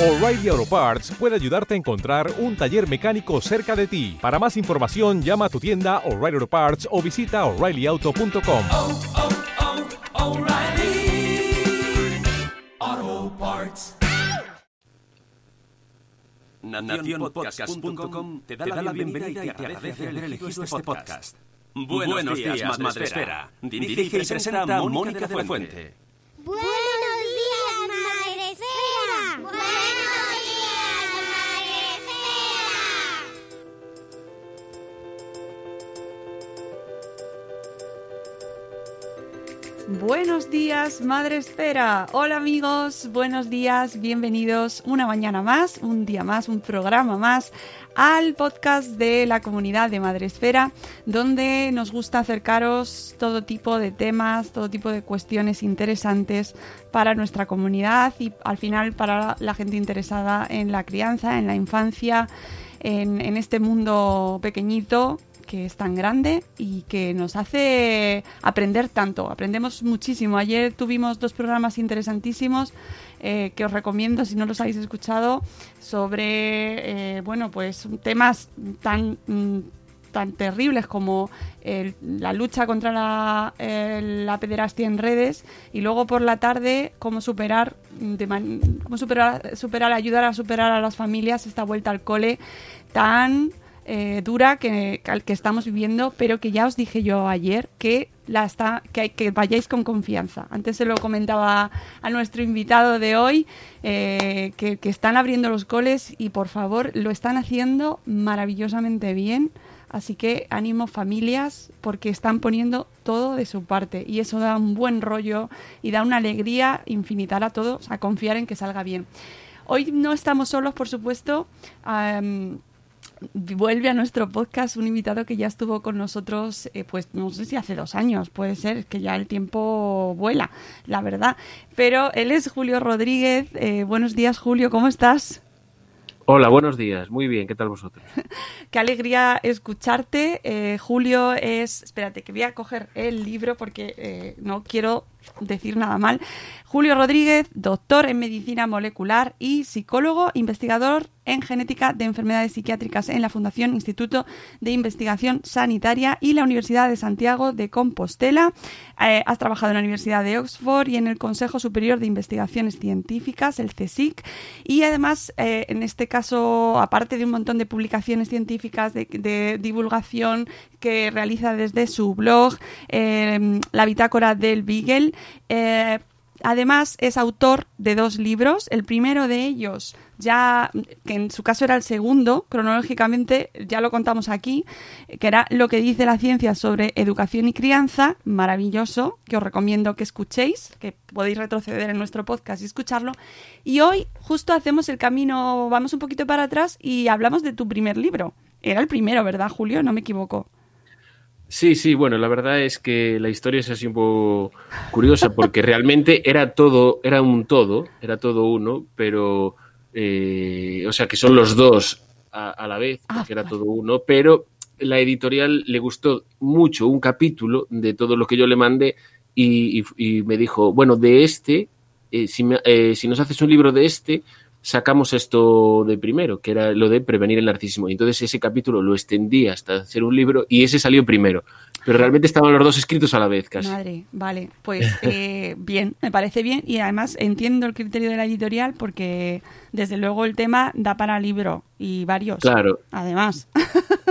O'Reilly Auto Parts puede ayudarte a encontrar un taller mecánico cerca de ti. Para más información, llama a tu tienda O'Reilly Auto Parts o visita oreillyauto.com. Naciónpodcast.com te da la bienvenida y te agradece haber elegido este podcast. Buenos días, Madre Esfera. Dirige y presenta Mónica de la Fuente. Buenos Buenos días, Madre Esfera. Hola amigos, buenos días, bienvenidos una mañana más, un día más, un programa más al podcast de la comunidad de Madre Esfera, donde nos gusta acercaros todo tipo de temas, todo tipo de cuestiones interesantes para nuestra comunidad y al final para la gente interesada en la crianza, en la infancia, en, en este mundo pequeñito que es tan grande y que nos hace aprender tanto. Aprendemos muchísimo. Ayer tuvimos dos programas interesantísimos eh, que os recomiendo si no los habéis escuchado sobre, eh, bueno, pues temas tan... mm, tan terribles como la lucha contra la, la pederastia en redes y luego por la tarde cómo superar mm, cómo superar, superar ayudar a superar a las familias esta vuelta al cole tan eh, dura que, que estamos viviendo, pero que ya os dije yo ayer que la está, que, que vayáis con confianza. Antes se lo comentaba a nuestro invitado de hoy, eh, que, están abriendo los coles y por favor lo están haciendo maravillosamente bien. Así que ánimo familias porque están poniendo todo de su parte y eso da un buen rollo y da una alegría infinita a todos a confiar en que salga bien. Hoy no estamos solos, por supuesto. Vuelve a nuestro podcast un invitado que ya estuvo con nosotros, eh, pues no sé si hace dos años, puede ser, que ya el tiempo vuela, la verdad. Pero él es Julio Rodríguez. Eh, buenos días, Julio, ¿cómo estás? Hola, buenos días. Muy bien, ¿qué tal vosotros? Qué alegría escucharte. Eh, Julio es, espérate, que voy a coger el libro porque eh, no quiero decir nada mal. Julio Rodríguez, doctor en medicina molecular y psicólogo, investigador en genética de enfermedades psiquiátricas en la Fundación Instituto de Investigación Sanitaria y la Universidad de Santiago de Compostela. Eh, has trabajado en la Universidad de Oxford y en el Consejo Superior de Investigaciones Científicas, el CSIC, y además, eh, en este caso, aparte de un montón de publicaciones científicas de, divulgación que realiza desde su blog, eh, la bitácora del Beagle, eh, Además, es autor de dos libros. El primero de ellos, ya que en su caso era el segundo, cronológicamente, ya lo contamos aquí, que era Lo que dice la ciencia sobre educación y crianza, maravilloso, que os recomiendo que escuchéis, que podéis retroceder en nuestro podcast y escucharlo. Y hoy justo hacemos el camino, vamos un poquito para atrás y hablamos de tu primer libro. Era el primero, ¿verdad, Julio? No me equivoco. Sí, sí, bueno, la verdad es que la historia es así un poco curiosa porque realmente era todo, era un todo, era todo uno, pero, eh, o sea, que son los dos a, a la vez, Ah, porque era vale. todo uno, pero la editorial le gustó mucho un capítulo de todo lo que yo le mandé y, y- y me dijo, bueno, de este, eh, si, me- eh, si nos haces un libro de este, sacamos esto de primero, que era lo de prevenir el narcisismo. Y entonces ese capítulo lo extendí hasta hacer un libro y ese salió primero. Pero realmente estaban los dos escritos a la vez casi. Madre, vale, pues eh, bien, me parece bien y además entiendo el criterio de la editorial porque desde luego el tema da para libro y varios. Claro. Además,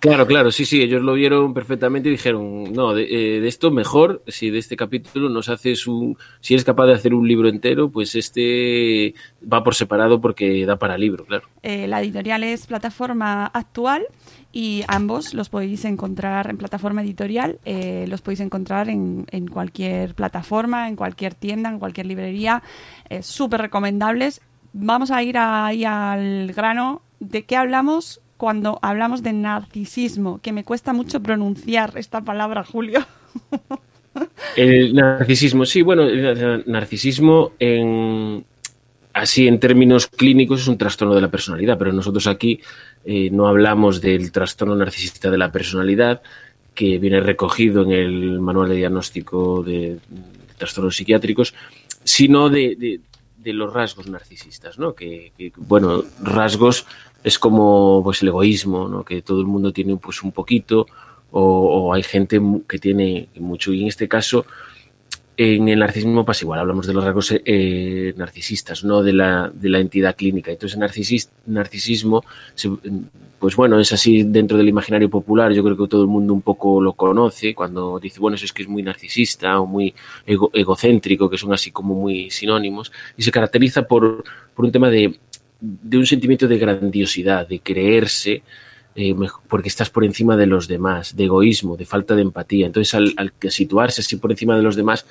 Claro, claro, sí, sí, ellos lo vieron perfectamente y dijeron, no, de, eh, de esto mejor, si de este capítulo nos haces un, si eres capaz de hacer un libro entero, pues este va por separado porque da para libro, claro. eh, la editorial es plataforma actual y ambos los podéis encontrar en plataforma editorial, eh, los podéis encontrar en, en cualquier plataforma, en cualquier tienda, en cualquier librería, eh, súper recomendables. Vamos a ir ahí al grano. ¿De qué hablamos cuando hablamos de narcisismo? Que me cuesta mucho pronunciar esta palabra, Julio. El narcisismo, sí, bueno, el narcisismo en, así en términos clínicos es un trastorno de la personalidad, pero nosotros aquí eh, no hablamos del trastorno narcisista de la personalidad que viene recogido en el manual de diagnóstico de trastornos psiquiátricos, sino de, de, de los rasgos narcisistas, ¿no? Que, que, bueno, rasgos es como pues el egoísmo, ¿no? Que todo el mundo tiene pues un poquito o, o hay gente que tiene mucho y en este caso en el narcisismo pasa igual, hablamos de los rasgos eh, narcisistas, no de la, de la entidad clínica. Entonces, el narcisis, narcisismo, pues bueno, es así dentro del imaginario popular, yo creo que todo el mundo un poco lo conoce, cuando dice, bueno, eso es que es muy narcisista o muy ego, egocéntrico, que son así como muy sinónimos, y se caracteriza por, por un tema de, de un sentimiento de grandiosidad, de creerse, eh, porque estás por encima de los demás, de egoísmo, de falta de empatía. Entonces, al, al, situarse así por encima de los demás,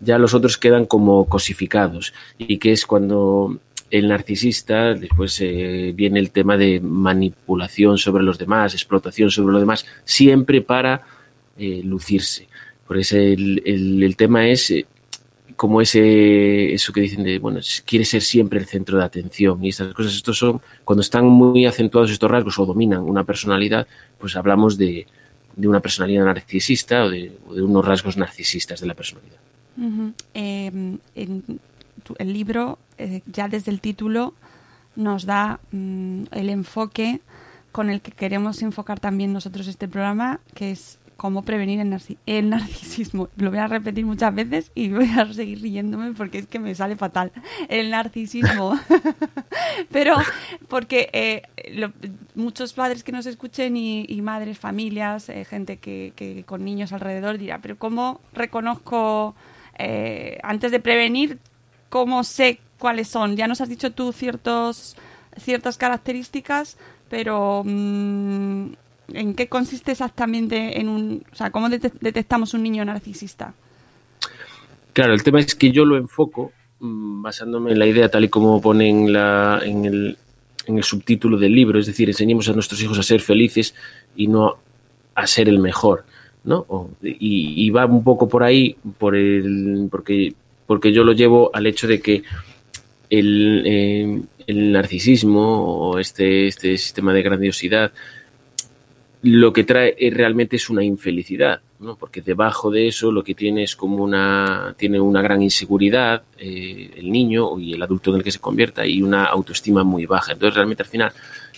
ya los otros quedan como cosificados. Y que es cuando el narcisista, después eh, viene el tema de manipulación sobre los demás, explotación sobre los demás, siempre para eh, lucirse. Por eso el, el, el tema es como ese eso que dicen de bueno quiere ser siempre el centro de atención y estas cosas. Estos son cuando están muy acentuados estos rasgos o dominan una personalidad pues hablamos de, de una personalidad narcisista o de, o de, unos rasgos narcisistas de la personalidad. Tu, el libro eh, ya desde el título nos da mm, el enfoque con el que queremos enfocar también nosotros este programa que es cómo prevenir el, el, narcisismo. Lo voy a repetir muchas veces y voy a seguir riéndome porque es que me sale fatal. El narcisismo. Pero porque eh, muchos padres que nos escuchen y, madres, familias, eh, gente que, con niños alrededor dirá, pero ¿cómo reconozco, eh, antes de prevenir, cómo sé cuáles son? Ya nos has dicho tú ciertos, ciertas características, pero... Mmm, ¿En qué consiste exactamente en un, o sea, cómo detectamos un niño narcisista? Claro, el tema es que yo lo enfoco mmm, basándome en la idea tal y como pone en, la, en, el, en el subtítulo del libro, es decir, enseñemos a nuestros hijos a ser felices y no a ser el mejor, ¿no? Y, va un poco por ahí, por el, porque, porque yo lo llevo al hecho de que el, eh, el narcisismo o este, este sistema de grandiosidad lo que trae realmente es una infelicidad, ¿no? porque debajo de eso lo que tiene es como una, tiene una gran inseguridad eh, el niño y el adulto en el que se convierta y una autoestima muy baja. Entonces realmente al final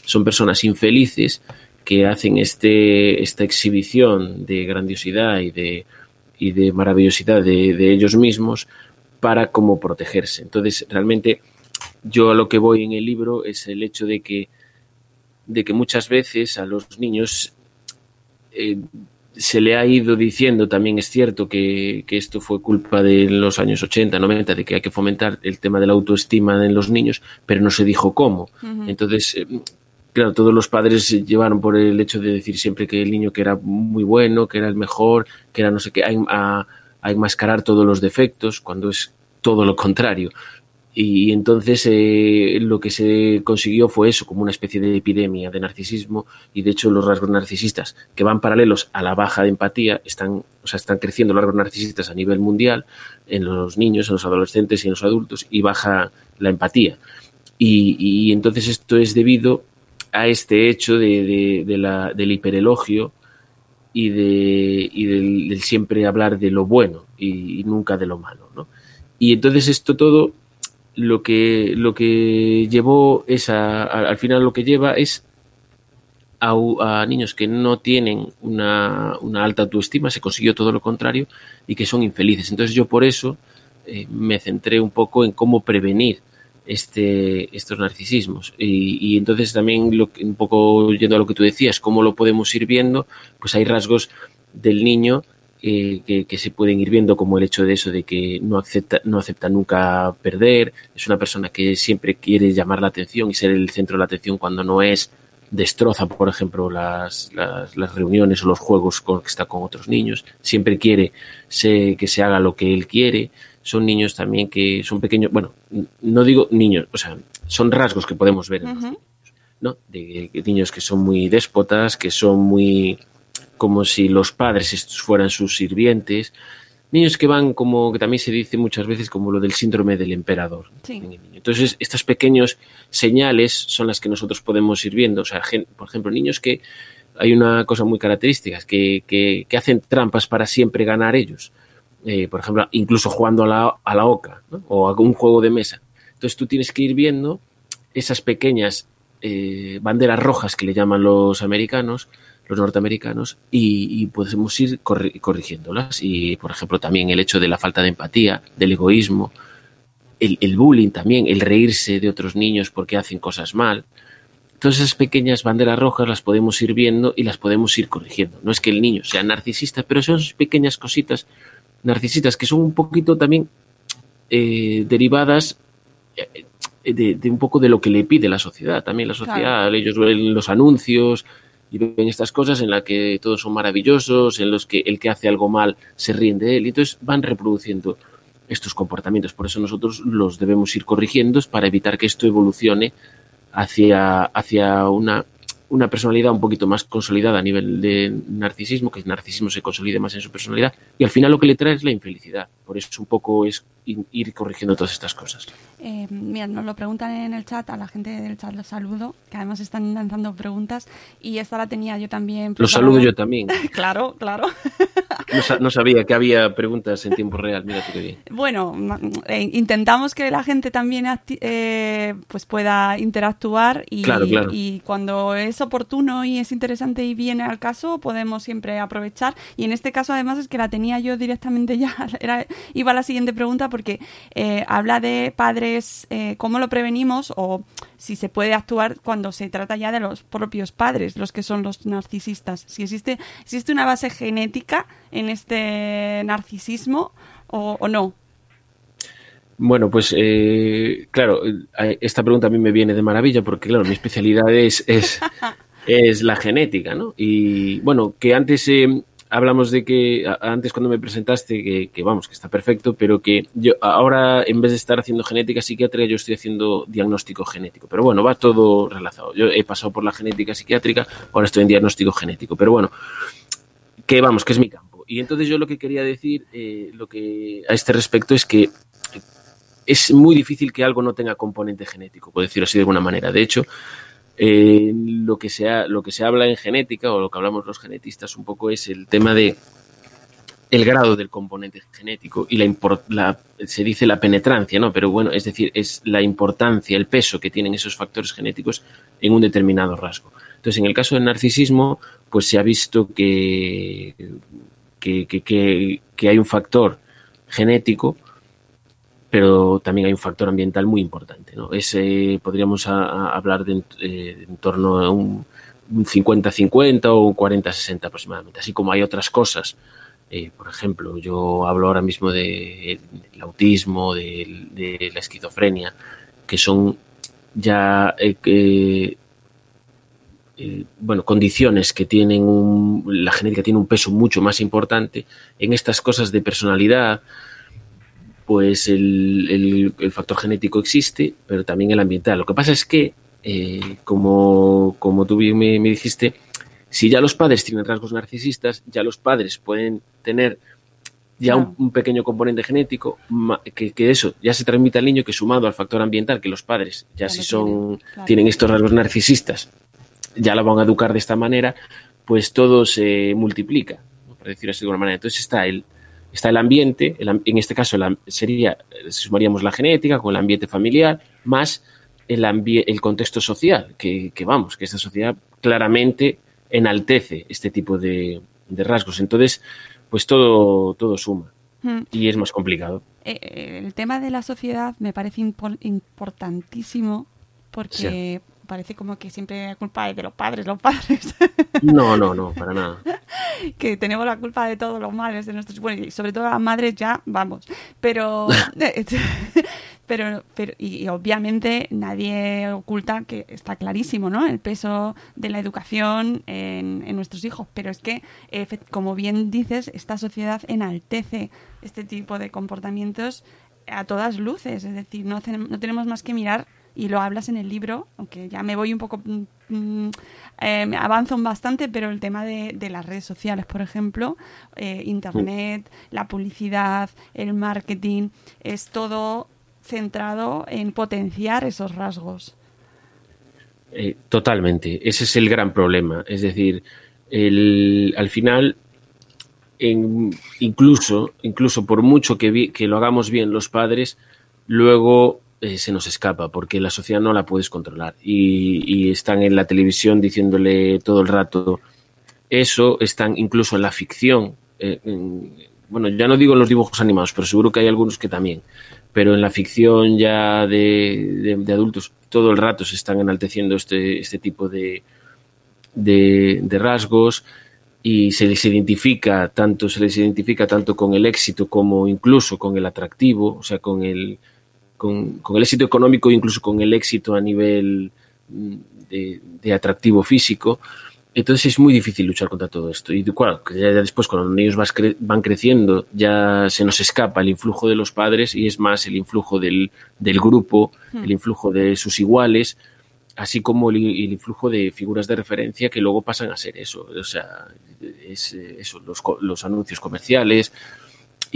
son personas infelices que hacen este, esta exhibición de grandiosidad y de, y de maravillosidad de, de ellos mismos para como protegerse. Entonces realmente yo a lo que voy en el libro es el hecho de que de que muchas veces a los niños eh, se le ha ido diciendo, también es cierto que, que, esto fue culpa de los años 80, 90, de que hay que fomentar el tema de la autoestima en los niños, pero no se dijo cómo. Uh -huh. Entonces, eh, claro, todos los padres se llevaron por el hecho de decir siempre que el niño que era muy bueno, que era el mejor, que era no sé qué, a, a, a enmascarar todos los defectos, cuando es todo lo contrario. Y entonces eh, lo que se consiguió fue eso, como una especie de epidemia de narcisismo, y de hecho los rasgos narcisistas, que van paralelos a la baja de empatía, están, o sea, están creciendo los rasgos narcisistas a nivel mundial, en los niños, en los adolescentes y en los adultos, y baja la empatía. Y, entonces esto es debido a este hecho de, la, del hiperelogio y, de, y del, del, siempre hablar de lo bueno y, y nunca de lo malo. ¿no? Y entonces esto todo lo que, lo que llevó es a, al final lo que lleva es a, a niños que no tienen una, una, alta autoestima, se consiguió todo lo contrario y que son infelices. Entonces yo por eso eh, me centré un poco en cómo prevenir este, estos narcisismos. Y, y entonces también lo, un poco yendo a lo que tú decías, cómo lo podemos ir viendo, pues hay rasgos del niño eh, que, que, se pueden ir viendo como el hecho de eso de que no acepta, no acepta nunca perder, es una persona que siempre quiere llamar la atención y ser el centro de la atención cuando no es, destroza, por ejemplo, las, las, las reuniones o los juegos con que está con otros niños, siempre quiere se, que se haga lo que él quiere, son niños también que son pequeños, bueno, no digo niños, o sea, son rasgos que podemos ver en los niños, ¿no? De, de niños que son muy déspotas, que son muy como si los padres estos fueran sus sirvientes, niños que van como que también se dice muchas veces como lo del síndrome del emperador. Sí. Entonces, estas pequeños señales son las que nosotros podemos ir viendo. O sea, por ejemplo, niños que hay una cosa muy característica, es que, que, que hacen trampas para siempre ganar ellos. Eh, por ejemplo, incluso jugando a la, a la oca ¿no? o a un juego de mesa. Entonces tú tienes que ir viendo esas pequeñas eh, banderas rojas que le llaman los americanos, los norteamericanos, y, y podemos ir corri- corrigiéndolas. Y, por ejemplo, también el hecho de la falta de empatía, del egoísmo, el, el bullying también, el reírse de otros niños porque hacen cosas mal. Todas esas pequeñas banderas rojas las podemos ir viendo y las podemos ir corrigiendo. No es que el niño sea narcisista, pero son esas pequeñas cositas narcisistas que son un poquito también eh, derivadas eh, de, de un poco de lo que le pide la sociedad. También la sociedad, ellos ven los anuncios y ven estas cosas en las que todos son maravillosos, en los que el que hace algo mal se ríen de él. Y entonces van reproduciendo estos comportamientos. Por eso nosotros los debemos ir corrigiendo para evitar que esto evolucione hacia, hacia una, una personalidad un poquito más consolidada a nivel de narcisismo, que el narcisismo se consolide más en su personalidad, y al final lo que le trae es la infelicidad. Por eso un poco es ir corrigiendo todas estas cosas. Eh, mira, nos lo preguntan en el chat, a la gente del chat los saludo, que además están lanzando preguntas y esta la tenía yo también. Los saludo yo también. claro, claro. No, sa- no sabía que había preguntas en tiempo real, mira qué bien. Bueno, eh, intentamos que la gente también eh, pues pueda interactuar y, Claro, claro. y cuando es oportuno y es interesante y viene al caso, podemos siempre aprovechar. Y en este caso, además, es que la tenía yo directamente ya. Era, iba a la siguiente pregunta porque eh, habla de padres, eh, cómo lo prevenimos o si se puede actuar cuando se trata ya de los propios padres, los que son los narcisistas. Si existe, existe una base genética en este narcisismo o, o no. Bueno, pues eh, claro, eh, esta pregunta a mí me viene de maravilla porque, claro, mi especialidad es, es, es la genética, ¿no? Y bueno, que antes eh, hablamos de que, antes cuando me presentaste, que, vamos, que está perfecto, pero que yo ahora en vez de estar haciendo genética psiquiátrica, yo estoy haciendo diagnóstico genético. Pero bueno, va todo relacionado. Yo he pasado por la genética psiquiátrica, ahora estoy en diagnóstico genético. Pero bueno, que vamos, que es mi campo. Y entonces yo lo que quería decir, eh, lo que a este respecto es que es muy difícil que algo no tenga componente genético, por decirlo así de alguna manera. De hecho, eh, lo, que se ha- lo que se habla en genética o lo que hablamos los genetistas un poco es el tema de el grado del componente genético y la, la- se dice la penetrancia, ¿no? Pero bueno, es decir, es la importancia, el peso que tienen esos factores genéticos en un determinado rasgo. Entonces, en el caso del narcisismo, pues se ha visto que- que- que hay un factor genético pero también hay un factor ambiental muy importante. ¿no? Ese, podríamos a- a hablar de en, eh, torno a un, un 50-50 o un 40-60 aproximadamente, así como hay otras cosas. Eh, por ejemplo, yo hablo ahora mismo de- del autismo, de, de la esquizofrenia, que son ya eh, eh, bueno, condiciones que tienen un, la genética tiene un peso mucho más importante en estas cosas de personalidad, pues el, el- el factor genético existe, pero también el ambiental. Lo que pasa es que, eh, como, como tú bien me, me dijiste, si ya los padres tienen rasgos narcisistas, ya los padres pueden tener ya un, un pequeño componente genético, que, que eso ya se transmite al niño, que sumado al factor ambiental, que los padres ya, Ya si son, tienen, claro. tienen estos rasgos narcisistas, ya la van a educar de esta manera, pues todo se multiplica, ¿no? por decirlo así de alguna manera. Entonces está el, está el ambiente, el en este caso el am- sería, sumaríamos la genética con el ambiente familiar, más el, el contexto social, que, que vamos, que esta sociedad claramente enaltece este tipo de, de rasgos. Entonces, pues todo, todo suma Mm. y es más complicado. Eh, eh, el tema de la sociedad me parece impor- importantísimo porque parece como que siempre la culpa es de los padres, los padres, No, no, no, para nada. que tenemos la culpa de todos los males de nuestros, bueno, y sobre todo las madres ya, vamos, pero Pero, pero y, obviamente nadie oculta que está clarísimo, ¿no? El peso de la educación en, en nuestros hijos. Pero es que, como bien dices, esta sociedad enaltece este tipo de comportamientos a todas luces. Es decir, no, no tenemos más que mirar y lo hablas en el libro, aunque ya me voy un poco, mm, mm, eh, avanzo bastante, pero el tema de, las redes sociales, por ejemplo, eh, Internet, la publicidad, el marketing, es todo centrado en potenciar esos rasgos. Eh, totalmente, ese es el gran problema. Es decir, el, al final, incluso, incluso por mucho que, que lo hagamos bien los padres, luego eh, se nos escapa porque la sociedad no la puedes controlar. Y, están en la televisión diciéndole todo el rato eso, están incluso en la ficción, eh, bueno, ya no digo en los dibujos animados, pero seguro que hay algunos que también, pero en la ficción ya de, adultos todo el rato se están enalteciendo este, este tipo de, de, de rasgos y se les identifica tanto, se les identifica tanto con el éxito como incluso con el atractivo, o sea, con el, con, el éxito económico e incluso con el éxito a nivel mm, de, atractivo físico. Entonces es muy difícil luchar contra todo esto. Y claro, ya después cuando los niños van creciendo ya se nos escapa el influjo de los padres y es más el influjo del, grupo, hmm. el influjo de sus iguales, así como el, influjo de figuras de referencia que luego pasan a ser eso. O sea, es eso, los, los anuncios comerciales,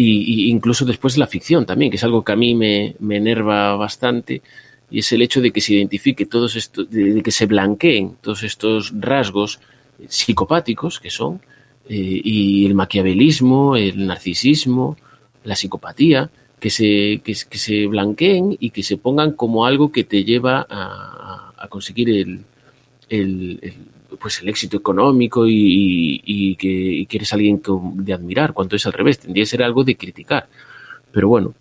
y, incluso después la ficción también, que es algo que a mí me, me enerva bastante, y es el hecho de que se identifique todos estos, de, que se blanqueen todos estos rasgos psicopáticos que son, eh, y el maquiavelismo, el narcisismo, la psicopatía, que se, que, se blanqueen y que se pongan como algo que te lleva a, a conseguir el, el, pues el éxito económico y, que, eres alguien de admirar, cuando es al revés, tendría que ser algo de criticar. Pero bueno,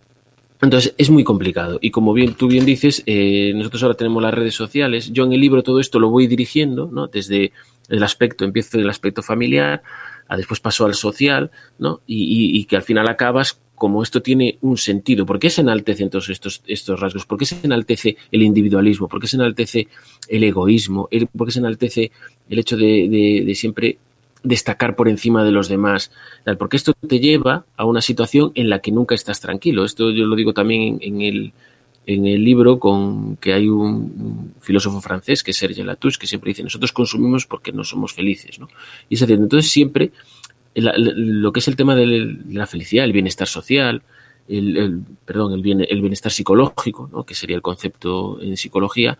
entonces es muy complicado. Y como bien tú bien dices, eh, nosotros ahora tenemos las redes sociales. Yo en el libro todo esto lo voy dirigiendo, ¿no? Desde el aspecto, empiezo del aspecto familiar, a después paso al social, ¿no? Y que al final acabas como esto tiene un sentido. ¿Por qué se enaltecen todos estos, estos rasgos? ¿Por qué se enaltece el individualismo? ¿Por qué se enaltece el egoísmo? ¿Por qué se enaltece el hecho de, siempre destacar por encima de los demás? Porque esto te lleva a una situación en la que nunca estás tranquilo. Esto yo lo digo también en, el, en el libro con que hay un, filósofo francés que es Serge Latouche que siempre dice nosotros consumimos porque no somos felices, ¿no? Y es decir, entonces siempre lo que es el tema de la felicidad, el bienestar social, el, perdón, el, el bienestar psicológico, ¿no? que sería el concepto en psicología,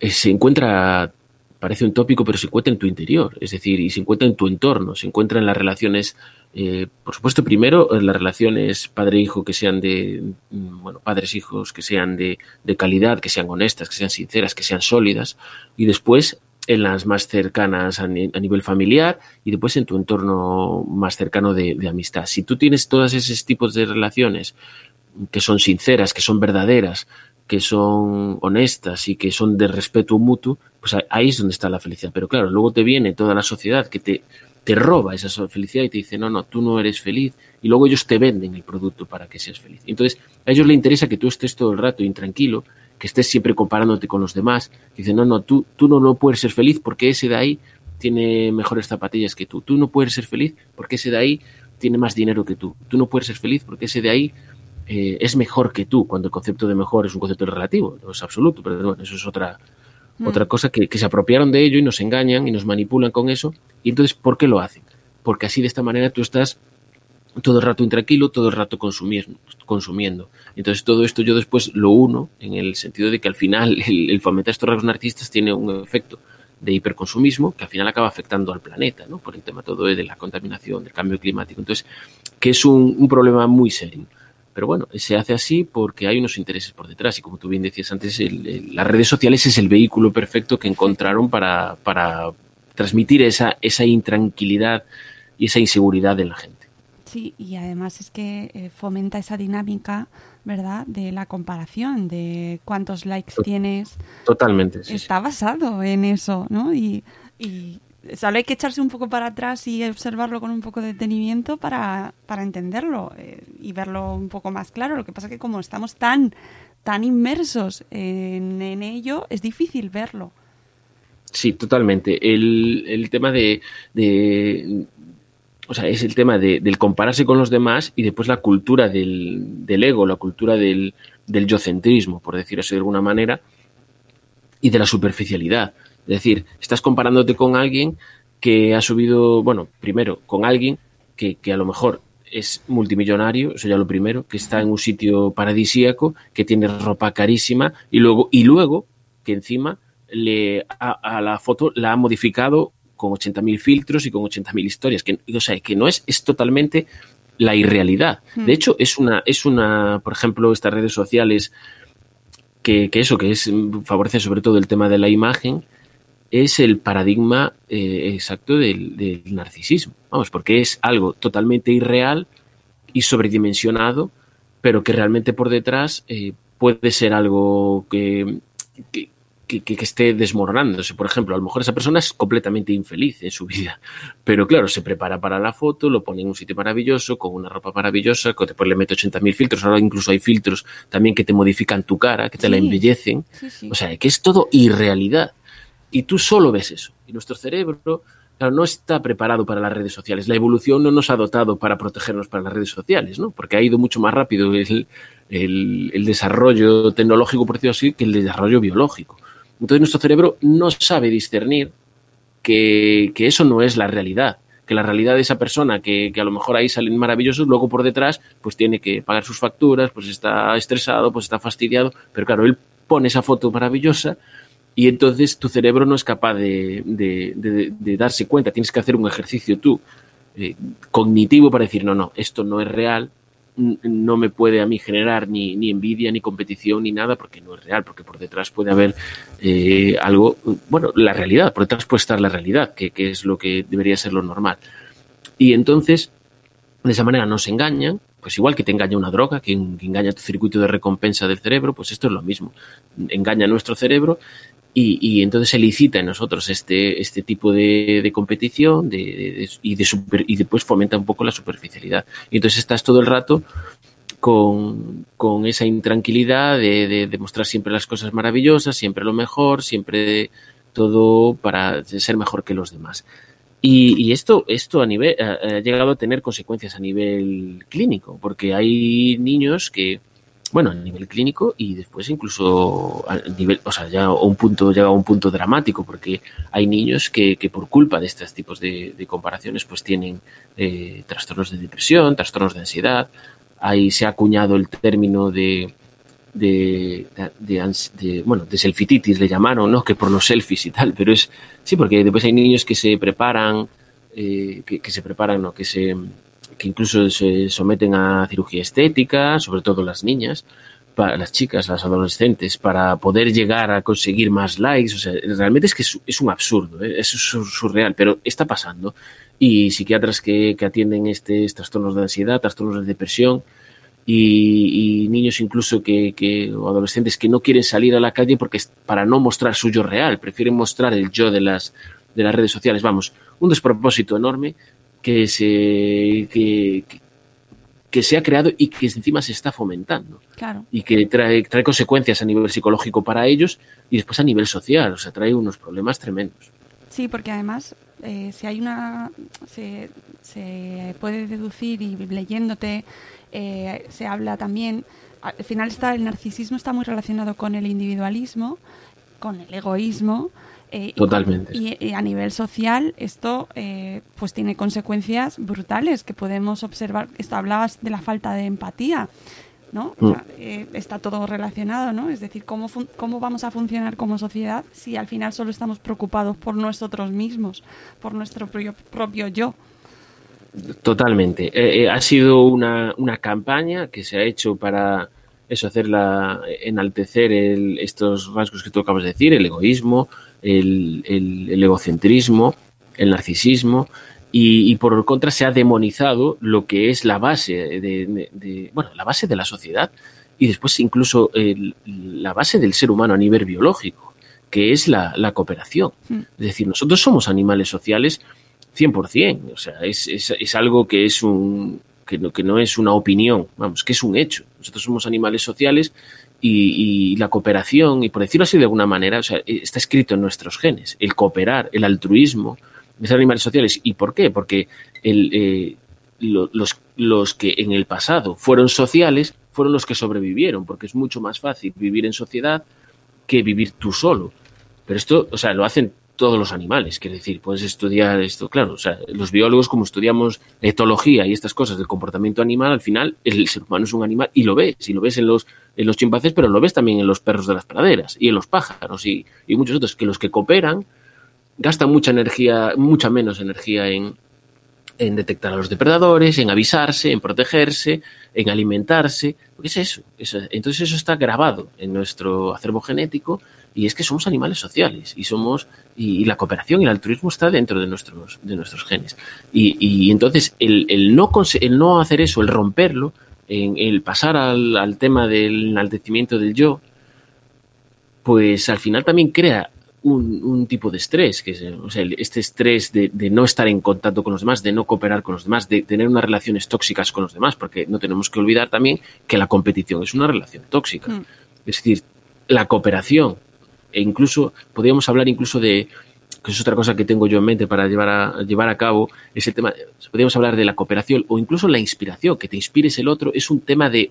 eh, se encuentra, parece un tópico, pero se encuentra en tu interior, es decir, y se encuentra en tu entorno, se encuentra en las relaciones, eh, por supuesto, primero en las relaciones padre-hijo que sean de, mm, bueno, padres-hijos que sean de, de calidad, que sean honestas, que sean sinceras, que sean sólidas, y después en las más cercanas a, nivel familiar y después en tu entorno más cercano de, amistad. Si tú tienes todos esos tipos de relaciones que son sinceras, que son verdaderas, que son honestas y que son de respeto mutuo, pues ahí es donde está la felicidad. Pero claro, luego te viene toda la sociedad que te, te roba esa felicidad y te dice, no, no, tú no eres feliz. Y luego ellos te venden el producto para que seas feliz. Entonces, a ellos les interesa que tú estés todo el rato intranquilo, que estés siempre comparándote con los demás. Dice, no, no, tú, tú no, no puedes ser feliz porque ese de ahí tiene mejores zapatillas que tú. Tú no puedes ser feliz porque ese de ahí tiene más dinero que tú. Tú no puedes ser feliz porque ese de ahí eh, es mejor que tú, cuando el concepto de mejor es un concepto relativo, no es absoluto, pero bueno, eso es otra, mm. otra cosa que, que, se apropiaron de ello y nos engañan y nos manipulan con eso. Y entonces, ¿por qué lo hacen? Porque así de esta manera tú estás todo el rato intranquilo, todo el rato consumiendo. Entonces todo esto yo después lo uno en el sentido de que al final el, fomentar estos rasgos narcisistas tiene un efecto de hiperconsumismo que al final acaba afectando al planeta, ¿no? Por el tema todo de la contaminación, del cambio climático. Entonces, que es un, problema muy serio. Pero bueno, se hace así porque hay unos intereses por detrás y como tú bien decías antes, las redes sociales es el vehículo perfecto que encontraron para, para transmitir esa, esa intranquilidad y esa inseguridad en la gente. Sí, y además es que eh, fomenta esa dinámica, ¿verdad? De la comparación, de cuántos likes tienes. Totalmente. Está basado en eso, ¿no? Y, y solo hay que echarse un poco para atrás y observarlo con un poco de detenimiento para, para entenderlo eh, y verlo un poco más claro. Lo que pasa es que como estamos tan tan inmersos en, en ello, es difícil verlo. Sí, totalmente. El, el tema de, de, O sea, es el tema de, del compararse con los demás y después la cultura del, del ego, la cultura del, del yocentrismo, por decirlo así de alguna manera, y de la superficialidad. Es decir, estás comparándote con alguien que ha subido, bueno, primero, con alguien que, que a lo mejor es multimillonario, eso ya lo primero, que está en un sitio paradisíaco, que tiene ropa carísima y luego, y luego que encima le, a, a la foto la ha modificado con 80.000 filtros y con 80.000 historias. Que, o sea, que no es, es totalmente la irrealidad. Hmm. De hecho, es una, es una, por ejemplo, estas redes sociales que, que eso, que es, favorece sobre todo el tema de la imagen, es el paradigma eh, exacto del, del, narcisismo. Vamos, porque es algo totalmente irreal y sobredimensionado, pero que realmente por detrás eh, puede ser algo que, que, que, que, esté desmoronándose. Por ejemplo, a lo mejor esa persona es completamente infeliz en su vida, pero claro, se prepara para la foto, lo pone en un sitio maravilloso, con una ropa maravillosa, que después le mete 80.000 filtros, ahora incluso hay filtros también que te modifican tu cara, que te sí. la embellecen. Sí, sí. O sea, que es todo irrealidad. Y tú solo ves eso. Y nuestro cerebro claro, no está preparado para las redes sociales. La evolución no nos ha dotado para protegernos para las redes sociales, ¿no? Porque ha ido mucho más rápido el, el, el desarrollo tecnológico, por decirlo así, que el desarrollo biológico. Entonces nuestro cerebro no sabe discernir que, que, eso no es la realidad, que la realidad de esa persona que, que, a lo mejor ahí salen maravillosos, luego por detrás pues tiene que pagar sus facturas, pues está estresado, pues está fastidiado, pero claro, él pone esa foto maravillosa y entonces tu cerebro no es capaz de, de, darse cuenta, tienes que hacer un ejercicio tú eh, cognitivo para decir, no, no, esto no es real, no me puede a mí generar ni, ni, envidia, ni competición, ni nada, porque no es real, porque por detrás puede haber eh, algo, bueno, la realidad, por detrás puede estar la realidad, que, que, es lo que debería ser lo normal. Y entonces, de esa manera nos engañan, pues igual que te engaña una droga, que, que engaña tu circuito de recompensa del cerebro, pues esto es lo mismo, engaña nuestro cerebro y, y, entonces elicita en nosotros este, este tipo de, competición de, y, de super, y después fomenta un poco la superficialidad. Y entonces estás todo el rato con, con esa intranquilidad de, de, mostrar siempre las cosas maravillosas, siempre lo mejor, siempre todo para ser mejor que los demás. Y, y esto, esto a nivel, ha llegado a tener consecuencias a nivel clínico, porque hay niños que, bueno, a nivel clínico y después incluso a nivel, o sea, ya un punto, llega a un punto dramático porque hay niños que, que por culpa de estos tipos de, de comparaciones pues tienen eh, trastornos de depresión, trastornos de ansiedad, ahí se ha acuñado el término de, de, de, de, bueno, de selfititis le llamaron, ¿no? Que por los selfies y tal, pero es, sí, porque después hay niños que se preparan, eh, que, que se preparan, ¿no? Que se, que incluso se someten a cirugía estética, sobre todo las niñas, para las chicas, las adolescentes, para poder llegar a conseguir más likes. O sea, realmente es que es, un absurdo, ¿eh? es surreal, pero está pasando. Y psiquiatras que, que atienden estos trastornos de ansiedad, trastornos de depresión, y, y niños incluso que, que, o adolescentes que no quieren salir a la calle porque para no mostrar su yo real, prefieren mostrar el yo de las, de las redes sociales. Vamos, un despropósito enorme que se, que, que se ha creado y que encima se está fomentando. Claro. Y que trae, trae consecuencias a nivel psicológico para ellos y después a nivel social. O sea, trae unos problemas tremendos. Sí, porque además, eh, si hay una. Se, se, puede deducir y leyéndote, eh, se habla también. Al final, está, el narcisismo está muy relacionado con el individualismo, con el egoísmo. Eh, Totalmente. Y, y, a nivel social esto eh, pues tiene consecuencias brutales que podemos observar. Esto hablabas de la falta de empatía, ¿no? Mm. O sea, eh, está todo relacionado, ¿no? Es decir, ¿cómo, ¿cómo vamos a funcionar como sociedad si al final solo estamos preocupados por nosotros mismos, por nuestro propio, propio yo? Totalmente. Eh, ha sido una, una campaña que se ha hecho para eso, hacerla, enaltecer el, estos rasgos que tú acabas de decir, el egoísmo, el, el, el egocentrismo, el narcisismo, y, y, por contra se ha demonizado lo que es la base de, de, de bueno, la base de la sociedad y después incluso el, la base del ser humano a nivel biológico, que es la, la cooperación. Mm. Es decir, nosotros somos animales sociales 100%, o sea, es, es, es algo que es un, que no, que no es una opinión, vamos, que es un hecho. Nosotros somos animales sociales y, la cooperación, y por decirlo así de alguna manera, o sea, está escrito en nuestros genes, el cooperar, el altruismo, ser animales sociales. ¿Y por qué? Porque eh, lo, los, los que en el pasado fueron sociales fueron los que sobrevivieron, porque es mucho más fácil vivir en sociedad que vivir tú solo. Pero esto, o sea, lo hacen todos los animales, quiere decir, puedes estudiar esto, claro, o sea, los biólogos como estudiamos etología y estas cosas del comportamiento animal, al final el ser humano es un animal y lo ves, y lo ves en los, en los chimpancés, pero lo ves también en los perros de las praderas y en los pájaros y, y muchos otros, que los que cooperan gastan mucha energía, mucha menos energía en, en detectar a los depredadores, en avisarse, en protegerse, en alimentarse, porque es eso, eso, entonces eso está grabado en nuestro acervo genético y es que somos animales sociales y somos y, la cooperación y el altruismo está dentro de nuestros de nuestros genes y, y entonces el, el, no el no hacer eso el romperlo en el pasar al, al tema del enaltecimiento del yo pues al final también crea un, un, tipo de estrés, que es o sea, este estrés de, de, no estar en contacto con los demás, de no cooperar con los demás, de tener unas relaciones tóxicas con los demás, porque no tenemos que olvidar también que la competición es una relación tóxica. Mm. Es decir, la cooperación, e incluso podríamos hablar incluso de, que es otra cosa que tengo yo en mente para llevar a, llevar a cabo, es el tema, podríamos hablar de la cooperación o incluso la inspiración, que te inspires el otro, es un tema de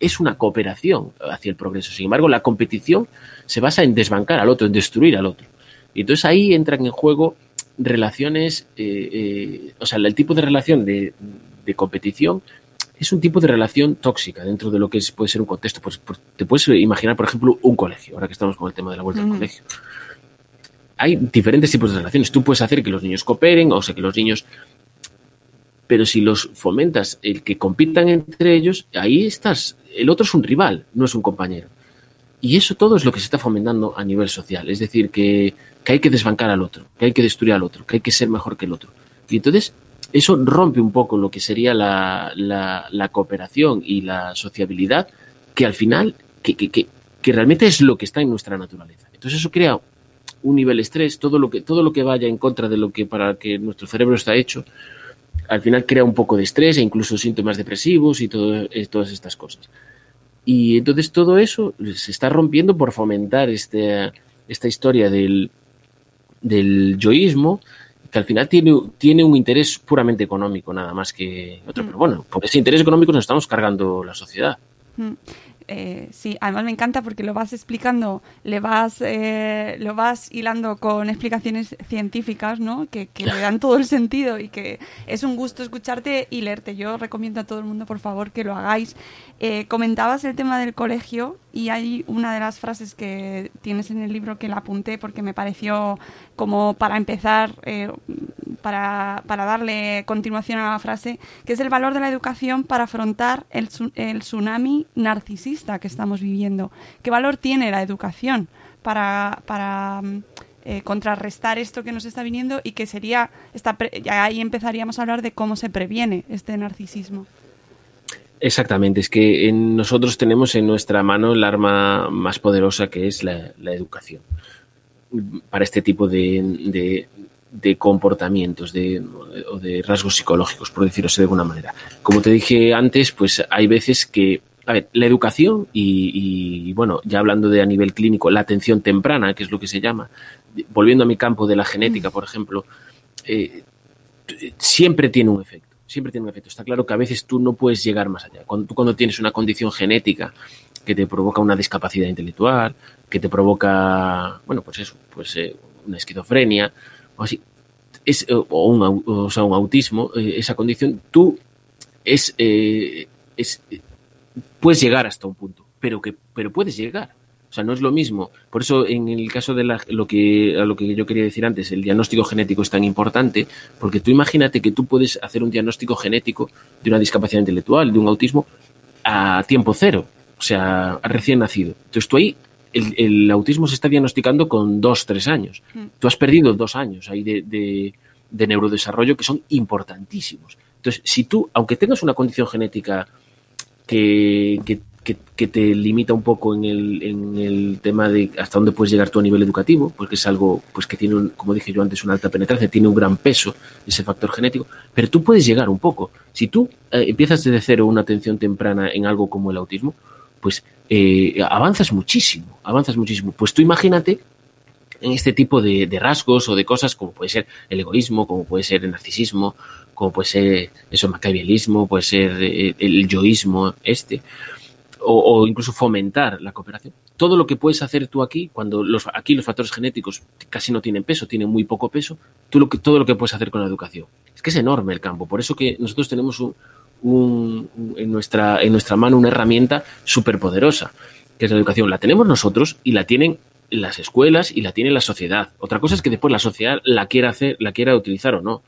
es una cooperación hacia el progreso. Sin embargo, la competición se basa en desbancar al otro, en destruir al otro. Y entonces ahí entran en juego relaciones, eh, eh, o sea, el tipo de relación de, de, competición es un tipo de relación tóxica dentro de lo que es, puede ser un contexto. Pues, pues, te puedes imaginar, por ejemplo, un colegio, ahora que estamos con el tema de la vuelta -huh. al colegio. Hay diferentes tipos de relaciones. Tú puedes hacer que los niños cooperen, o sea, que los niños pero si los fomentas el que compitan entre ellos, ahí estás, el otro es un rival, no es un compañero. Y eso todo es lo que se está fomentando a nivel social, es decir, que, que hay que desbancar al otro, que hay que destruir al otro, que hay que ser mejor que el otro. Y entonces eso rompe un poco lo que sería la, la, cooperación y la sociabilidad, que al final, que, que, que, que realmente es lo que está en nuestra naturaleza. Entonces eso crea un nivel de estrés, todo lo que, todo lo que vaya en contra de lo que para que nuestro cerebro está hecho, al final crea un poco de estrés e incluso síntomas depresivos y todo, eh, todas estas cosas. Y entonces todo eso se está rompiendo por fomentar este, esta historia del, del yoísmo, que al final tiene, tiene un interés puramente económico, nada más que otro. Mm. Pero bueno, por ese interés económico nos estamos cargando la sociedad. Mm. Eh, sí, además me encanta porque lo vas explicando, le vas, eh, lo vas hilando con explicaciones científicas, ¿no? Que, que, le dan todo el sentido y que es un gusto escucharte y leerte. Yo recomiendo a todo el mundo, por favor, que lo hagáis. Eh, comentabas el tema del colegio y hay una de las frases que tienes en el libro que la apunté porque me pareció como para empezar, eh, para, para, darle continuación a la frase, que es el valor de la educación para afrontar el, el tsunami narcisista que estamos viviendo. ¿Qué valor tiene la educación para, para eh, contrarrestar esto que nos está viniendo y que sería, esta, ya ahí empezaríamos a hablar de cómo se previene este narcisismo? Exactamente, es que en nosotros tenemos en nuestra mano el arma más poderosa que es la, la educación para este tipo de, de, de comportamientos de, o de rasgos psicológicos, por decirlo de alguna manera. Como te dije antes, pues hay veces que, a ver, la educación y, y, bueno, ya hablando de a nivel clínico, la atención temprana, que es lo que se llama, volviendo a mi campo de la genética, por ejemplo, eh, siempre tiene un efecto siempre tiene un efecto. Está claro que a veces tú no puedes llegar más allá. Cuando, tú cuando tienes una condición genética que te provoca una discapacidad intelectual, que te provoca, bueno, pues eso, pues eh, una esquizofrenia, o así, es, o, un, o sea, un autismo, eh, esa condición, tú es, eh, es, puedes llegar hasta un punto, pero que, pero puedes llegar. O sea, no es lo mismo. Por eso, en el caso de la, lo, que, a lo que yo quería decir antes, el diagnóstico genético es tan importante, porque tú imagínate que tú puedes hacer un diagnóstico genético de una discapacidad intelectual, de un autismo, a tiempo cero, o sea, recién nacido. Entonces tú ahí, el, el autismo se está diagnosticando con dos, tres años. Mm. Tú has perdido dos años ahí de, de, de neurodesarrollo que son importantísimos. Entonces, si tú, aunque tengas una condición genética que, que que, te limita un poco en el, en el, tema de hasta dónde puedes llegar tú a nivel educativo, porque es algo pues que tiene, un, como dije yo antes, una alta penetrancia, tiene un gran peso ese factor genético, pero tú puedes llegar un poco. Si tú eh, empiezas desde cero una atención temprana en algo como el autismo, pues eh, avanzas muchísimo, avanzas muchísimo. Pues tú imagínate en este tipo de, rasgos o de cosas como puede ser el egoísmo, como puede ser el narcisismo, como puede ser eso, maquiavelismo, puede ser eh, el yoísmo este, o, incluso fomentar la cooperación. Todo lo que puedes hacer tú aquí, cuando los, aquí los factores genéticos casi no tienen peso, tienen muy poco peso, todo lo que puedes hacer con la educación. Es que es enorme el campo, por eso que nosotros tenemos en, nuestra, en nuestra mano una herramienta súper poderosa, que es la educación. La tenemos nosotros y la tienen las escuelas y la tiene la sociedad. Otra cosa es que después la sociedad la quiera hacer, la quiera utilizar o no.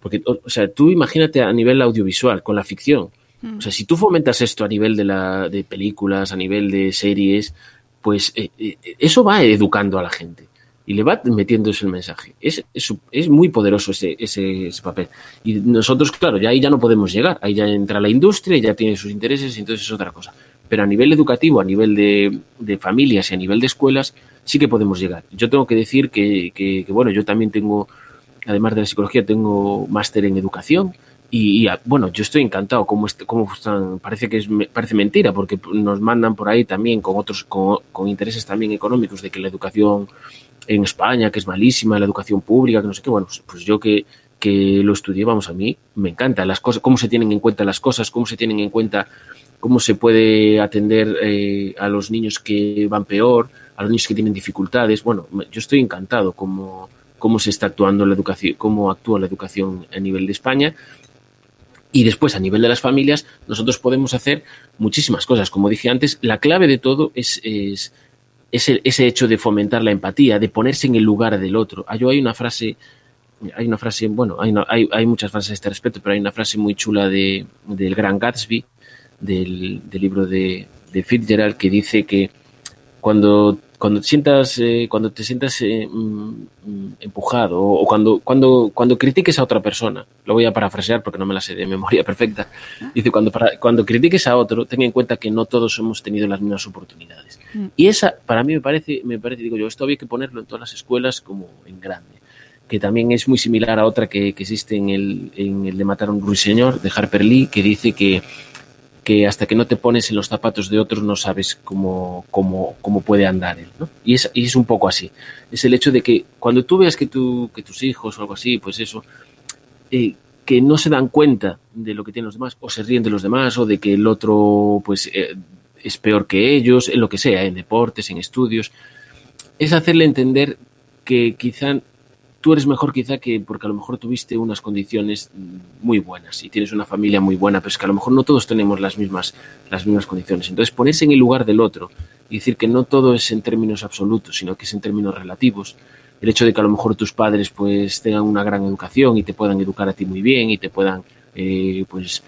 Porque, o sea, tú imagínate a nivel audiovisual, con la ficción. O sea, si tú fomentas esto a nivel de, la, de películas, a nivel de series, pues eh, eh, eso va educando a la gente y le va metiendo ese mensaje. Es, es, es muy poderoso ese, ese, ese, papel. Y nosotros, claro, ya ahí ya no podemos llegar. Ahí ya entra la industria, ya tiene sus intereses y entonces es otra cosa. Pero a nivel educativo, a nivel de, de familias y a nivel de escuelas, sí que podemos llegar. Yo tengo que decir que, que, que bueno, yo también tengo, además de la psicología, tengo máster en educación. Y, y, bueno, yo estoy encantado cómo, cómo están, parece que es, parece mentira, porque nos mandan por ahí también con otros, con, intereses también económicos de que la educación en España, que es malísima, la educación pública, que no sé qué, bueno, pues yo que, que lo estudié, vamos, a mí me encanta las cosas, cómo se tienen en cuenta las cosas, cómo se tienen en cuenta, cómo se puede atender eh, a los niños que van peor, a los niños que tienen dificultades. Bueno, yo estoy encantado cómo, cómo se está actuando la educación, cómo actúa la educación a nivel de España. Y después, a nivel de las familias, nosotros podemos hacer muchísimas cosas. Como dije antes, la clave de todo es, es, es el, ese hecho de fomentar la empatía, de ponerse en el lugar del otro. Yo hay una frase, hay una frase, bueno, hay, hay, hay muchas frases a este respecto, pero hay una frase muy chula de, del Gran Gatsby, del, del libro de, de Fitzgerald, que dice que cuando cuando te sientas, eh, cuando te sientas eh, empujado o, o, cuando, cuando, cuando critiques a otra persona, lo voy a parafrasear porque no me la sé de memoria perfecta, dice, cuando, para, cuando critiques a otro, ten en cuenta que no todos hemos tenido las mismas oportunidades. Mm. Y esa, para mí me parece, me parece, digo yo, esto había que ponerlo en todas las escuelas como en grande que también es muy similar a otra que, que existe en el, en el de Matar a un ruiseñor, de Harper Lee, que dice que que hasta que no te pones en los zapatos de otros no sabes cómo, cómo, cómo puede andar él. ¿no? Y, es, y es un poco así. Es el hecho de que cuando tú veas que, tu, que tus hijos o algo así, pues eso, eh, que no se dan cuenta de lo que tienen los demás, o se ríen de los demás, o de que el otro pues eh, es peor que ellos, en lo que sea, en deportes, en estudios, es hacerle entender que quizá tú eres mejor quizá que porque a lo mejor tuviste unas condiciones muy buenas y tienes una familia muy buena, pero es que a lo mejor no todos tenemos las mismas, las mismas condiciones. Entonces, ponerse en el lugar del otro y decir que no todo es en términos absolutos, sino que es en términos relativos. El hecho de que a lo mejor tus padres pues tengan una gran educación y te puedan educar a ti muy bien y te puedan eh, pues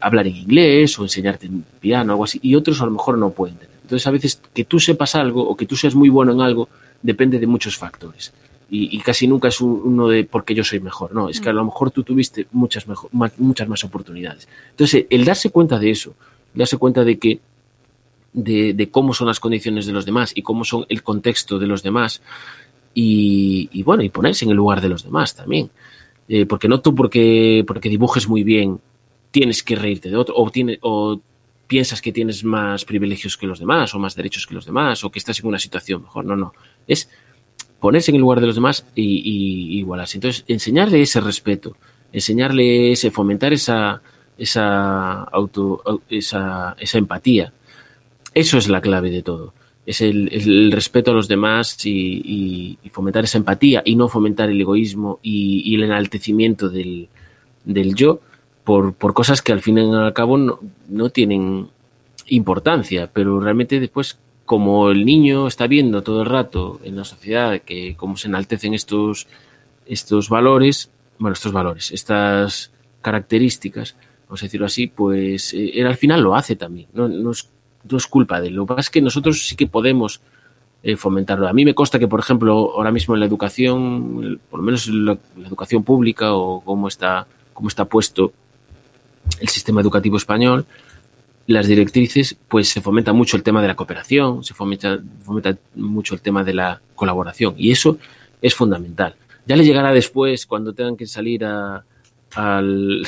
hablar en inglés o enseñarte en piano algo así, y otros a lo mejor no pueden. Entonces, a veces que tú sepas algo o que tú seas muy bueno en algo depende de muchos factores y, casi nunca es un, uno de porque yo soy mejor, no, es que a lo mejor tú tuviste muchas, mejor, más, muchas más oportunidades. Entonces, el darse cuenta de eso, darse cuenta de que de, de, cómo son las condiciones de los demás y cómo son el contexto de los demás y, y bueno, y ponerse en el lugar de los demás también. Eh, porque no tú porque, porque dibujes muy bien tienes que reírte de otro o, tiene, o piensas que tienes más privilegios que los demás o más derechos que los demás o que estás en una situación mejor. No, no. Es ponerse en el lugar de los demás y, y, igualarse. Entonces, enseñarle ese respeto, enseñarle ese, fomentar esa, esa, esa, esa empatía. Eso es la clave de todo. Es el, respeto a los demás y, y, fomentar esa empatía y no fomentar el egoísmo y el enaltecimiento del, del yo por, por, cosas que al fin y al cabo no, no tienen importancia, pero realmente después como el niño está viendo todo el rato en la sociedad que cómo se enaltecen estos, estos valores, bueno, estos valores, estas características, vamos a decirlo así, pues eh, él al final lo hace también, no, no, es, no es culpa de él. Lo que pasa es que nosotros sí que podemos eh, fomentarlo. A mí me consta que, por ejemplo, ahora mismo en la educación, por lo menos en la, la educación pública o cómo está, cómo está puesto el sistema educativo español, las directrices, pues se fomenta mucho el tema de la cooperación, se fomenta, fomenta mucho el tema de la colaboración y eso es fundamental. Ya le llegará después cuando tengan que salir a, al,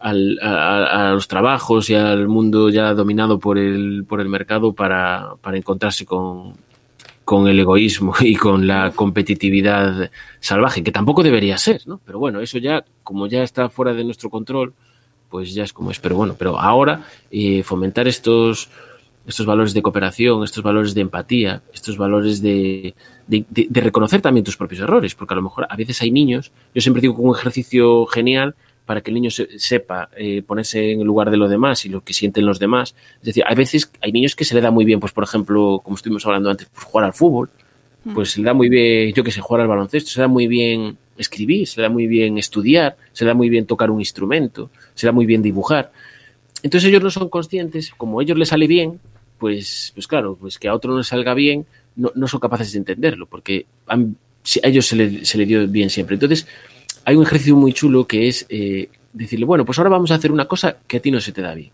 a, los trabajos y al mundo ya dominado por el, por el mercado para, para encontrarse con, con el egoísmo y con la competitividad salvaje, que tampoco debería ser, ¿no? Pero bueno, eso ya, como ya está fuera de nuestro control, pues ya es como es. Pero bueno, pero ahora eh, fomentar estos, estos valores de cooperación, estos valores de empatía, estos valores de, de, de, de, reconocer también tus propios errores, porque a lo mejor a veces hay niños, yo siempre digo que un ejercicio genial para que el niño se, sepa eh, ponerse en el lugar de los demás y lo que sienten los demás. Es decir, hay veces, hay niños que se le da muy bien, pues por ejemplo, como estuvimos hablando antes, pues, jugar al fútbol, pues se le da muy bien, yo que sé, jugar al baloncesto, se le da muy bien escribir, se da muy bien estudiar, se da muy bien tocar un instrumento, se da muy bien dibujar. Entonces ellos no son conscientes, como a ellos les sale bien, pues, pues claro, pues que a otro no le salga bien, no, no son capaces de entenderlo, porque a, a ellos se le, se le dio bien siempre. Entonces, hay un ejercicio muy chulo que es eh, decirle, bueno, pues ahora vamos a hacer una cosa que a ti no se te da bien.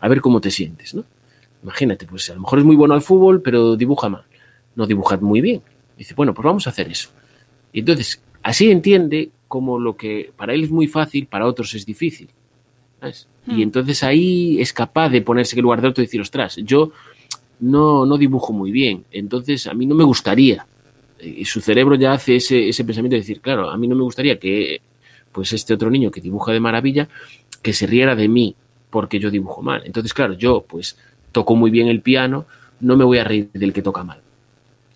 A ver cómo te sientes, ¿no? Imagínate, pues a lo mejor es muy bueno al fútbol, pero dibuja mal. No dibuja muy bien. Dice, bueno, pues vamos a hacer eso. Y entonces, así entiende como lo que para él es muy fácil, para otros es difícil. ¿sabes? Hmm. Y entonces ahí es capaz de ponerse en el lugar de otro y decir, ostras, yo no, no dibujo muy bien, entonces a mí no me gustaría y su cerebro ya hace ese, ese pensamiento de decir, claro, a mí no me gustaría que pues este otro niño que dibuja de maravilla, que se riera de mí porque yo dibujo mal. Entonces, claro, yo pues toco muy bien el piano, no me voy a reír del que toca mal.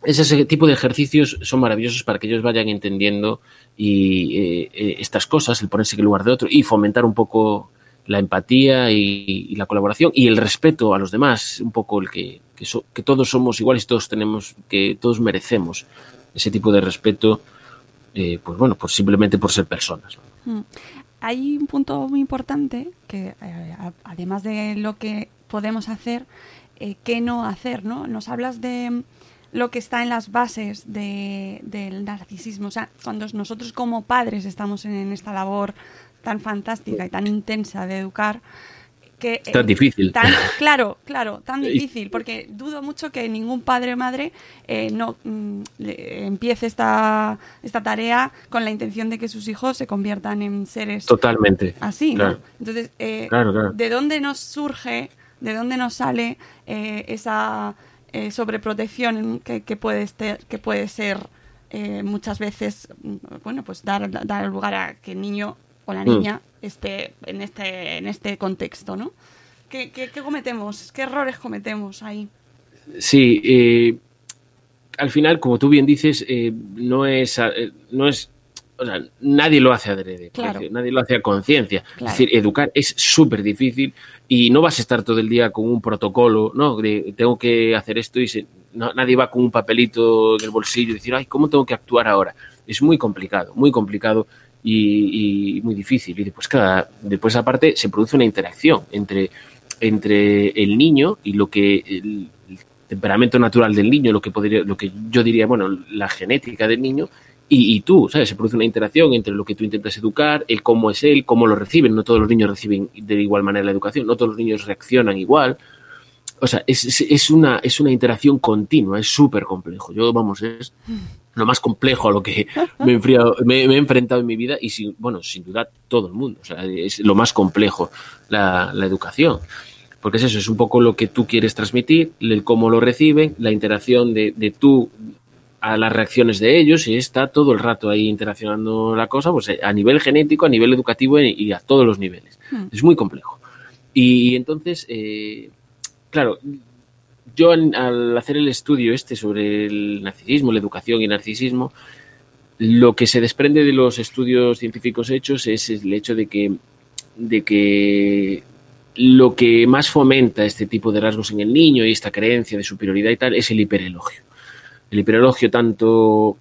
Ese tipo de ejercicios son maravillosos para que ellos vayan entendiendo y, eh, eh, estas cosas, el ponerse en el lugar de otro y fomentar un poco la empatía y, y, la colaboración y el respeto a los demás, un poco el que, que, so, que todos somos iguales, todos tenemos, que todos merecemos ese tipo de respeto, eh, pues bueno, pues simplemente por ser personas. Mm. Hay un punto muy importante que, eh, además de lo que podemos hacer, eh, ¿qué no hacer? ¿no? Nos hablas de lo que está en las bases de, del narcisismo. O sea, cuando nosotros como padres estamos en, en esta labor tan fantástica y tan intensa de educar, que tan eh, difícil tan, claro claro tan difícil porque dudo mucho que ningún padre o madre eh, no mm, empiece esta esta tarea con la intención de que sus hijos se conviertan en seres totalmente así claro. ¿no? entonces eh, claro, claro. de dónde nos surge de dónde nos sale eh, sobreprotección que, que puede ser que puede ser muchas veces bueno pues dar dar lugar a que el niño o la niña mm. esté en este, en este contexto, ¿no? ¿Qué, qué, qué cometemos? ¿Qué errores cometemos ahí? Sí, eh, al final, como tú bien dices, eh, no es, eh, no es o sea, nadie lo hace adrede, claro. nadie lo hace a conciencia. Claro. Es decir, educar es súper difícil y no vas a estar todo el día con un protocolo, ¿no? De tengo que hacer esto y se, no, nadie va con un papelito en el bolsillo y decir, ay, ¿cómo tengo que actuar ahora? Es muy complicado, muy complicado y, y muy difícil. Y después, cada, después aparte, se produce una interacción entre, entre el niño y lo que el, el temperamento natural del niño, lo que podría, lo que yo diría, bueno, la genética del niño y, tú, ¿sabes? Se produce una interacción entre lo que tú intentas educar, el cómo es él, cómo lo reciben. No todos los niños reciben de igual manera la educación, no todos los niños reaccionan igual. O sea, es, es, una, es una interacción continua, es súper complejo. Yo, vamos, es lo más complejo a lo que me he enfrentado en mi vida y, sin, bueno, sin duda, todo el mundo. O sea, es lo más complejo la, la educación porque es eso, es un poco lo que tú quieres transmitir, el cómo lo reciben, la interacción de, de tú a las reacciones de ellos y está todo el rato ahí interaccionando la cosa, pues a nivel genético, a nivel educativo y a todos los niveles. Hmm. Es muy complejo. Y entonces, eh, claro, yo al hacer el estudio este sobre el narcisismo, la educación y el narcisismo, lo que se desprende de los estudios científicos hechos es el hecho de que, de que lo que más fomenta este tipo de rasgos en el niño y esta creencia de superioridad y tal es el hiperelogio el hiperelogio tanto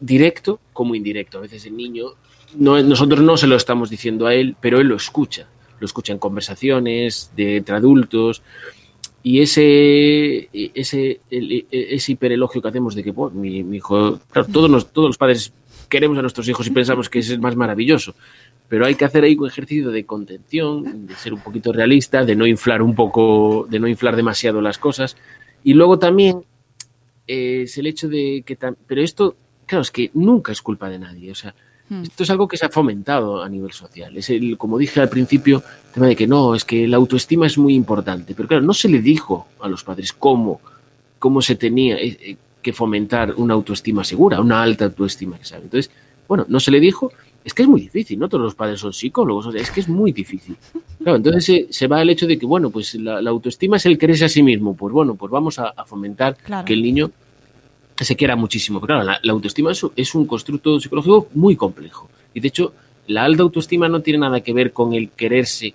directo como indirecto. A veces el niño, no, nosotros no se lo estamos diciendo a él, pero él lo escucha. Lo escucha en conversaciones de, entre adultos. Y ese, ese, ese hiperelogio que hacemos de que bueno, mi, hijo, claro, todos, nos, todos los padres queremos a nuestros hijos y pensamos que es más maravilloso, pero hay que hacer ahí un ejercicio de contención, de ser un poquito realista, de no inflar un poco, de no inflar demasiado las cosas. Y luego también eh, es el hecho de que... Pero esto, claro, es que nunca es culpa de nadie. O sea, Hmm. Esto es algo que se ha fomentado a nivel social. Es el, como dije al principio, el tema de que no, es que la autoestima es muy importante. Pero claro, no se le dijo a los padres cómo, cómo se tenía eh, eh, que fomentar una autoestima segura, una alta autoestima. ¿sabe? Entonces, bueno, no se le dijo, es que es muy difícil, no todos los padres son psicólogos, o sea, es que es muy difícil. Claro, entonces se, se va al hecho de que, bueno, pues la, la autoestima es el quererse a sí mismo, pues bueno, pues vamos a, a fomentar Claro. que el niño se quiera muchísimo. Pero claro, la, autoestima es, un constructo psicológico muy complejo. Y de hecho, la alta autoestima no tiene nada que ver con el quererse,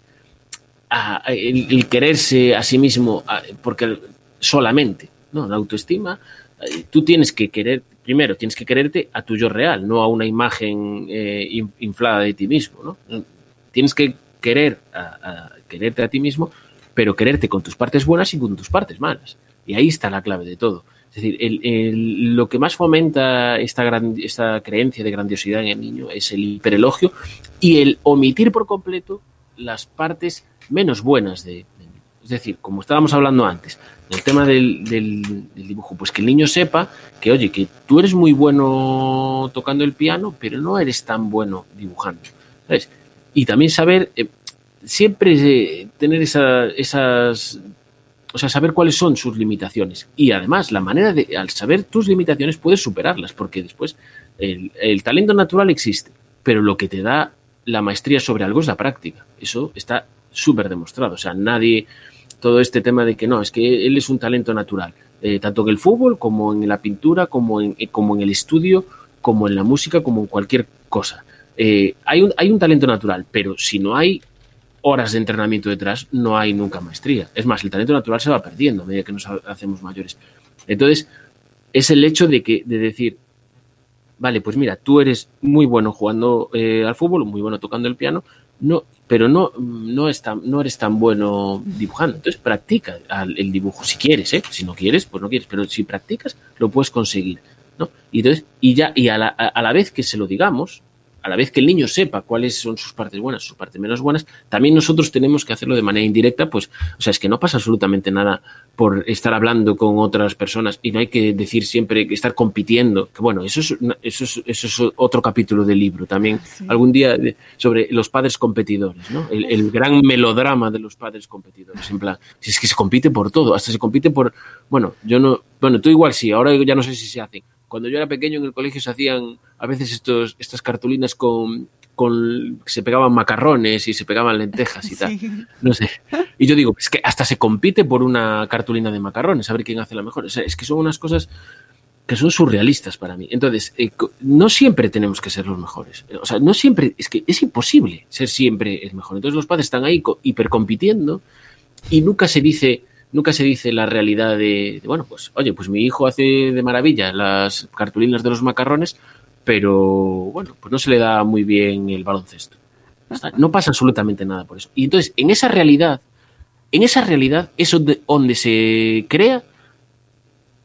a- el, quererse a sí mismo, porque solamente, ¿no? La autoestima, eh, tú tienes que querer, primero, tienes que quererte a tu yo real, no a una imagen eh, in- inflada de ti mismo, ¿no? Tienes que querer quererte a ti mismo, pero quererte con tus partes buenas y con tus partes malas. Y ahí está la clave de todo. Es decir, el- el- lo que más fomenta esta, gran- esta creencia de grandiosidad en el niño es el hiperelogio y el omitir por completo las partes menos buenas de, niño. Es decir, como estábamos hablando antes, el tema del, del- del dibujo, pues que el niño sepa que, oye, que tú eres muy bueno tocando el piano, pero no eres tan bueno dibujando. ¿sabes? Y también saber, eh, siempre eh, tener esa- esas o sea, saber cuáles son sus limitaciones. Y además, la manera de, al saber tus limitaciones, puedes superarlas, porque después el, talento natural existe, pero lo que te da la maestría sobre algo es la práctica. Eso está súper demostrado. O sea, nadie, todo este tema de que no, es que él es un talento natural, eh, tanto en el fútbol como en la pintura, como en, eh, como en el estudio, como en la música, como en cualquier cosa. Eh, hay, un, hay un talento natural, pero si no hay horas de entrenamiento detrás, no hay nunca maestría. Es más, el talento natural se va perdiendo a medida que nos ha- hacemos mayores. Entonces, es el hecho de que, de decir, vale, pues mira, tú eres muy bueno jugando eh, al fútbol, muy bueno tocando el piano, no, pero no, no, es no eres tan bueno dibujando. Entonces, practica el dibujo si quieres, ¿eh? Si no quieres, pues no quieres, pero si practicas, lo puedes conseguir. ¿no? Y, entonces, y, ya, y a, la, a la vez que se lo digamos, a la vez que el niño sepa cuáles son sus partes buenas, sus partes menos buenas, también nosotros tenemos que hacerlo de manera indirecta, pues, o sea, es que no pasa absolutamente nada por estar hablando con otras personas y no hay que decir siempre que estar compitiendo, que bueno, eso es, eso es, eso es otro capítulo del libro también, algún día sobre los padres competidores, ¿no? El, el gran melodrama de los padres competidores, en plan, si es que se compite por todo, hasta se compite por, bueno, yo no, bueno, tú igual sí, ahora ya no sé si se hacen. Cuando yo era pequeño en el colegio se hacían a veces estos, estas cartulinas con, con se pegaban macarrones y se pegaban lentejas y tal. No sé. Y yo digo, es que hasta se compite por una cartulina de macarrones, a ver quién hace la mejor. O sea, es que son unas cosas que son surrealistas para mí. Entonces, eh, no siempre tenemos que ser los mejores. O sea, no siempre, es que es imposible ser siempre el mejor. Entonces los padres están ahí co- hipercompitiendo y nunca se dice, nunca se dice la realidad de, bueno, pues, oye, pues mi hijo hace de maravilla las cartulinas de los macarrones, pero bueno, pues no se le da muy bien el baloncesto. No pasa absolutamente nada por eso. Y entonces, en esa realidad, en esa realidad es donde, donde se crea,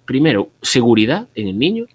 primero, seguridad en el niño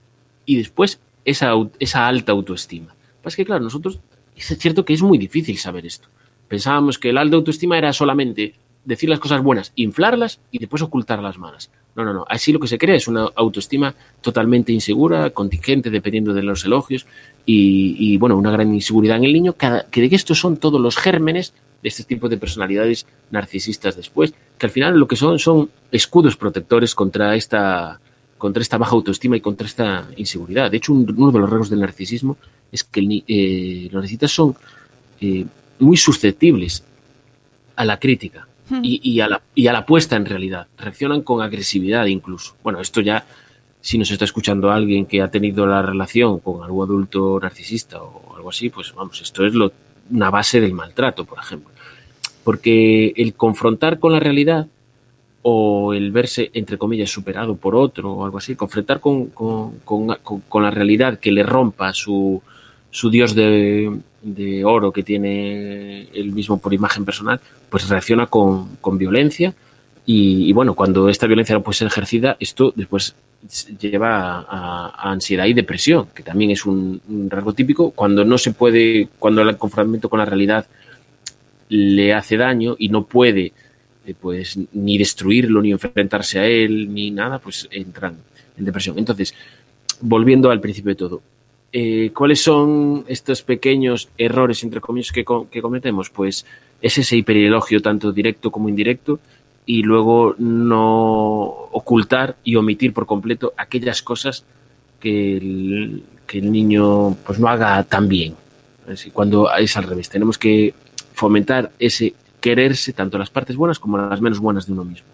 y después esa, esa alta autoestima. Pasa que, claro, nosotros, es cierto que es muy difícil saber esto. Pensábamos que el alta autoestima era solamente decir las cosas buenas, inflarlas y después ocultar las malas. No, no, no. Así lo que se crea es una autoestima totalmente insegura, contingente, dependiendo de los elogios, y, bueno, una gran inseguridad en el niño, cada, que de que estos son todos los gérmenes de este tipo de personalidades narcisistas después, que al final lo que son son escudos protectores contra esta, contra esta baja autoestima y contra esta inseguridad. De hecho, un- uno de los rasgos del narcisismo es que eh, los narcisistas son eh, muy susceptibles a la crítica y, a la, y a la puesta en realidad. Reaccionan con agresividad incluso. Bueno, esto ya, si nos está escuchando alguien que ha tenido la relación con algún adulto narcisista o algo así, pues vamos, esto es lo, una base del maltrato, por ejemplo. Porque el confrontar con la realidad o el verse, entre comillas, superado por otro o algo así, confrontar con, con, con- la realidad que le rompa su, su dios de oro que tiene él mismo por imagen personal, pues reacciona con, con violencia y, bueno, cuando esta violencia no puede ser ejercida, esto después lleva a, ansiedad y depresión, que también es un, un rasgo típico, cuando no se puede, cuando el confrontamiento con la realidad le hace daño y no puede eh, pues ni destruirlo, ni enfrentarse a él, ni nada, pues entran en depresión. Entonces, volviendo al principio de todo, eh, ¿cuáles son estos pequeños errores, entre comillas, que, que cometemos? Pues es ese hiperelogio, tanto directo como indirecto, y luego no ocultar y omitir por completo aquellas cosas que el, que el niño pues no haga tan bien. Así, cuando es al revés, tenemos que fomentar ese quererse tanto las partes buenas como las menos buenas de uno mismo.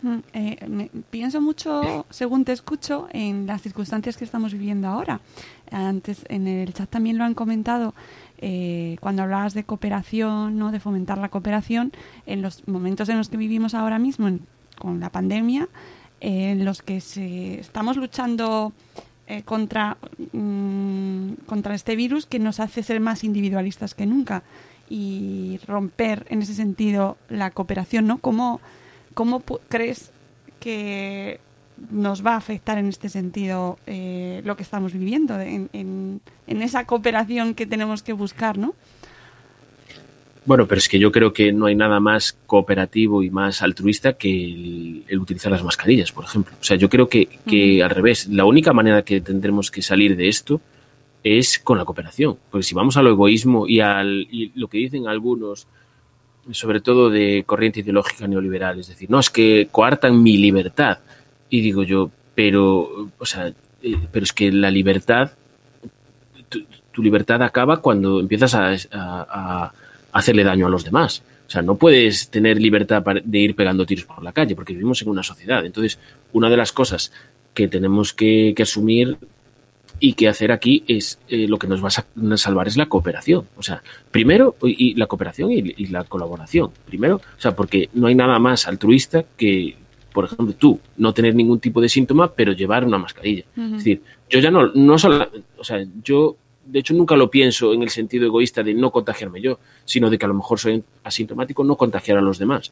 Mm, eh, pienso mucho, según te escucho, en las circunstancias que estamos viviendo ahora. Antes en el chat también lo han comentado eh, cuando hablabas de cooperación, ¿no? de fomentar la cooperación, en los momentos en los que vivimos ahora mismo en, con la pandemia, eh, en los que se, estamos luchando eh, contra, mm, contra este virus que nos hace ser más individualistas que nunca y romper en ese sentido la cooperación, ¿no? ¿Cómo, cómo crees que nos va a afectar en este sentido eh, lo que estamos viviendo, en, en, en, esa cooperación que tenemos que buscar, ¿no? Bueno, pero es que yo creo que no hay nada más cooperativo y más altruista que el, el utilizar las mascarillas, por ejemplo. O sea, yo creo que, que uh -huh. al revés, la única manera que tendremos que salir de esto es con la cooperación. Porque si vamos al egoísmo y, al, y lo que dicen algunos, sobre todo de corriente ideológica neoliberal, es decir, no, es que coartan mi libertad. Y digo yo, pero, o sea, eh, pero es que la libertad, tu, libertad acaba cuando empiezas a, hacerle daño a los demás. O sea, no puedes tener libertad de ir pegando tiros por la calle, porque vivimos en una sociedad. Entonces, una de las cosas que tenemos que, que asumir y que hacer aquí es eh, lo que nos va a salvar es la cooperación. O sea, primero, y la cooperación y, y, la colaboración. Primero, o sea, porque no hay nada más altruista que, por ejemplo, tú no tener ningún tipo de síntoma, pero llevar una mascarilla. Uh -huh. Es decir, yo ya no, no solo, o sea, yo de hecho nunca lo pienso en el sentido egoísta de no contagiarme yo, sino de que a lo mejor soy asintomático, no contagiar a los demás.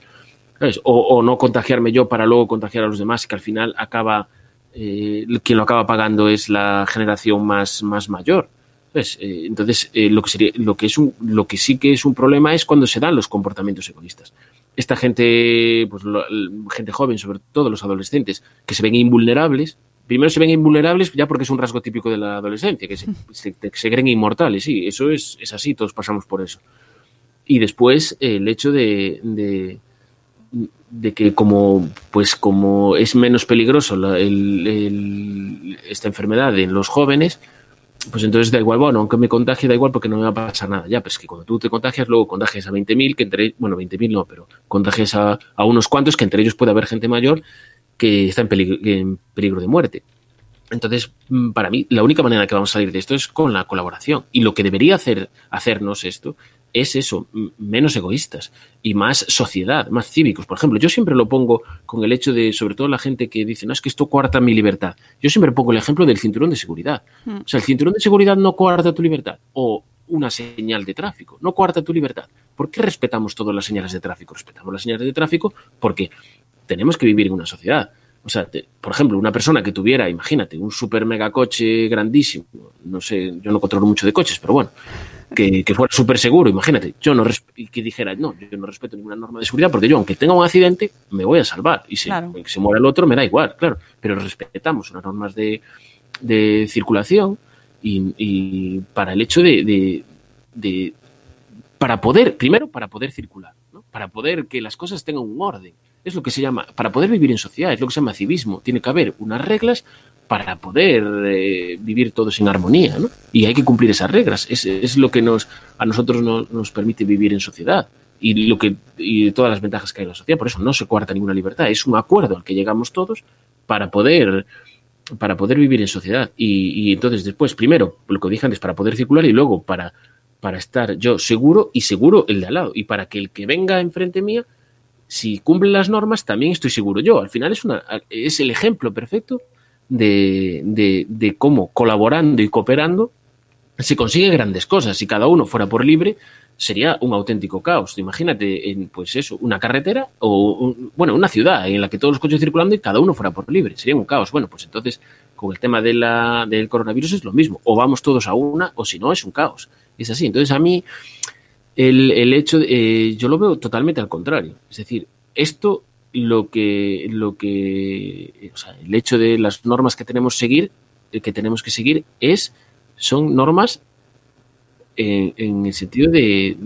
¿sabes? O, o no contagiarme yo para luego contagiar a los demás, que al final acaba eh, quien lo acaba pagando es la generación más, más mayor. Pues, eh, entonces, eh, lo, que sería, lo, que es un, lo que sí que es un problema es cuando se dan los comportamientos egoístas. Esta gente, pues gente joven, sobre todo los adolescentes, que se ven invulnerables, primero se ven invulnerables ya porque es un rasgo típico de la adolescencia, que se, creen inmortales, sí, eso es, es, así, todos pasamos por eso. Y después el hecho de, de que como pues como es menos peligroso esta enfermedad en los jóvenes pues entonces da igual, bueno, aunque me contagie da igual porque no me va a pasar nada ya, pues que cuando tú te contagias luego contagias a 20.000 que entre, bueno 20.000 no, pero contagias a, a, unos cuantos que entre ellos puede haber gente mayor que está en peligro, en peligro de muerte entonces, mm, para mí, la única manera que vamos a salir de esto es con la colaboración. Y lo que debería hacer, hacernos esto es eso, menos egoístas y más sociedad, más cívicos. Por ejemplo, yo siempre lo pongo con el hecho de, sobre todo la gente que dice, no, es que esto coarta mi libertad. Yo siempre pongo el ejemplo del cinturón de seguridad. Mm. O sea, el cinturón de seguridad no coarta tu libertad. O una señal de tráfico, no coarta tu libertad. ¿Por qué respetamos todas las señales de tráfico? Respetamos las señales de tráfico porque tenemos que vivir en una sociedad. O sea, te, por ejemplo, una persona que tuviera, imagínate, un super mega coche grandísimo, no sé, yo no controlo mucho de coches, pero bueno, que, que fuera súper seguro, imagínate, yo no y que dijera, no, yo no respeto ninguna norma de seguridad porque yo, aunque tenga un accidente, me voy a salvar. Y si claro. se muera el otro, me da igual, claro. Pero respetamos unas normas de, de circulación y, y, para el hecho de, de, de, para poder, primero, para poder circular, ¿no? para poder que las cosas tengan un orden. Es lo que se llama, para poder vivir en sociedad, es lo que se llama civismo. Tiene que haber unas reglas para poder eh, vivir todos en armonía, ¿no? Y hay que cumplir esas reglas. Es, es lo que nos, a nosotros no, nos permite vivir en sociedad y, lo que, y todas las ventajas que hay en la sociedad. Por eso no se cuarta ninguna libertad. Es un acuerdo al que llegamos todos para poder, para poder vivir en sociedad. Y, entonces después, primero, lo que dije antes, para poder circular y luego para, para estar yo seguro y seguro el de al lado. Y para que el que venga enfrente mía, si cumple las normas, también estoy seguro yo. Al final es, una, es el ejemplo perfecto de, de, de, cómo colaborando y cooperando se consigue grandes cosas. Si cada uno fuera por libre, sería un auténtico caos. Imagínate, en, pues eso, una carretera o, un, bueno, una ciudad en la que todos los coches circulando y cada uno fuera por libre. Sería un caos. Bueno, pues entonces, con el tema de la, del coronavirus es lo mismo. O vamos todos a una, o si no, es un caos. Es así. Entonces, a mí, el, el hecho, de, eh, yo lo veo totalmente al contrario. Es decir, esto lo que, lo que, o sea, el hecho de las normas que tenemos seguir, que tenemos que seguir es son normas en, en el sentido de,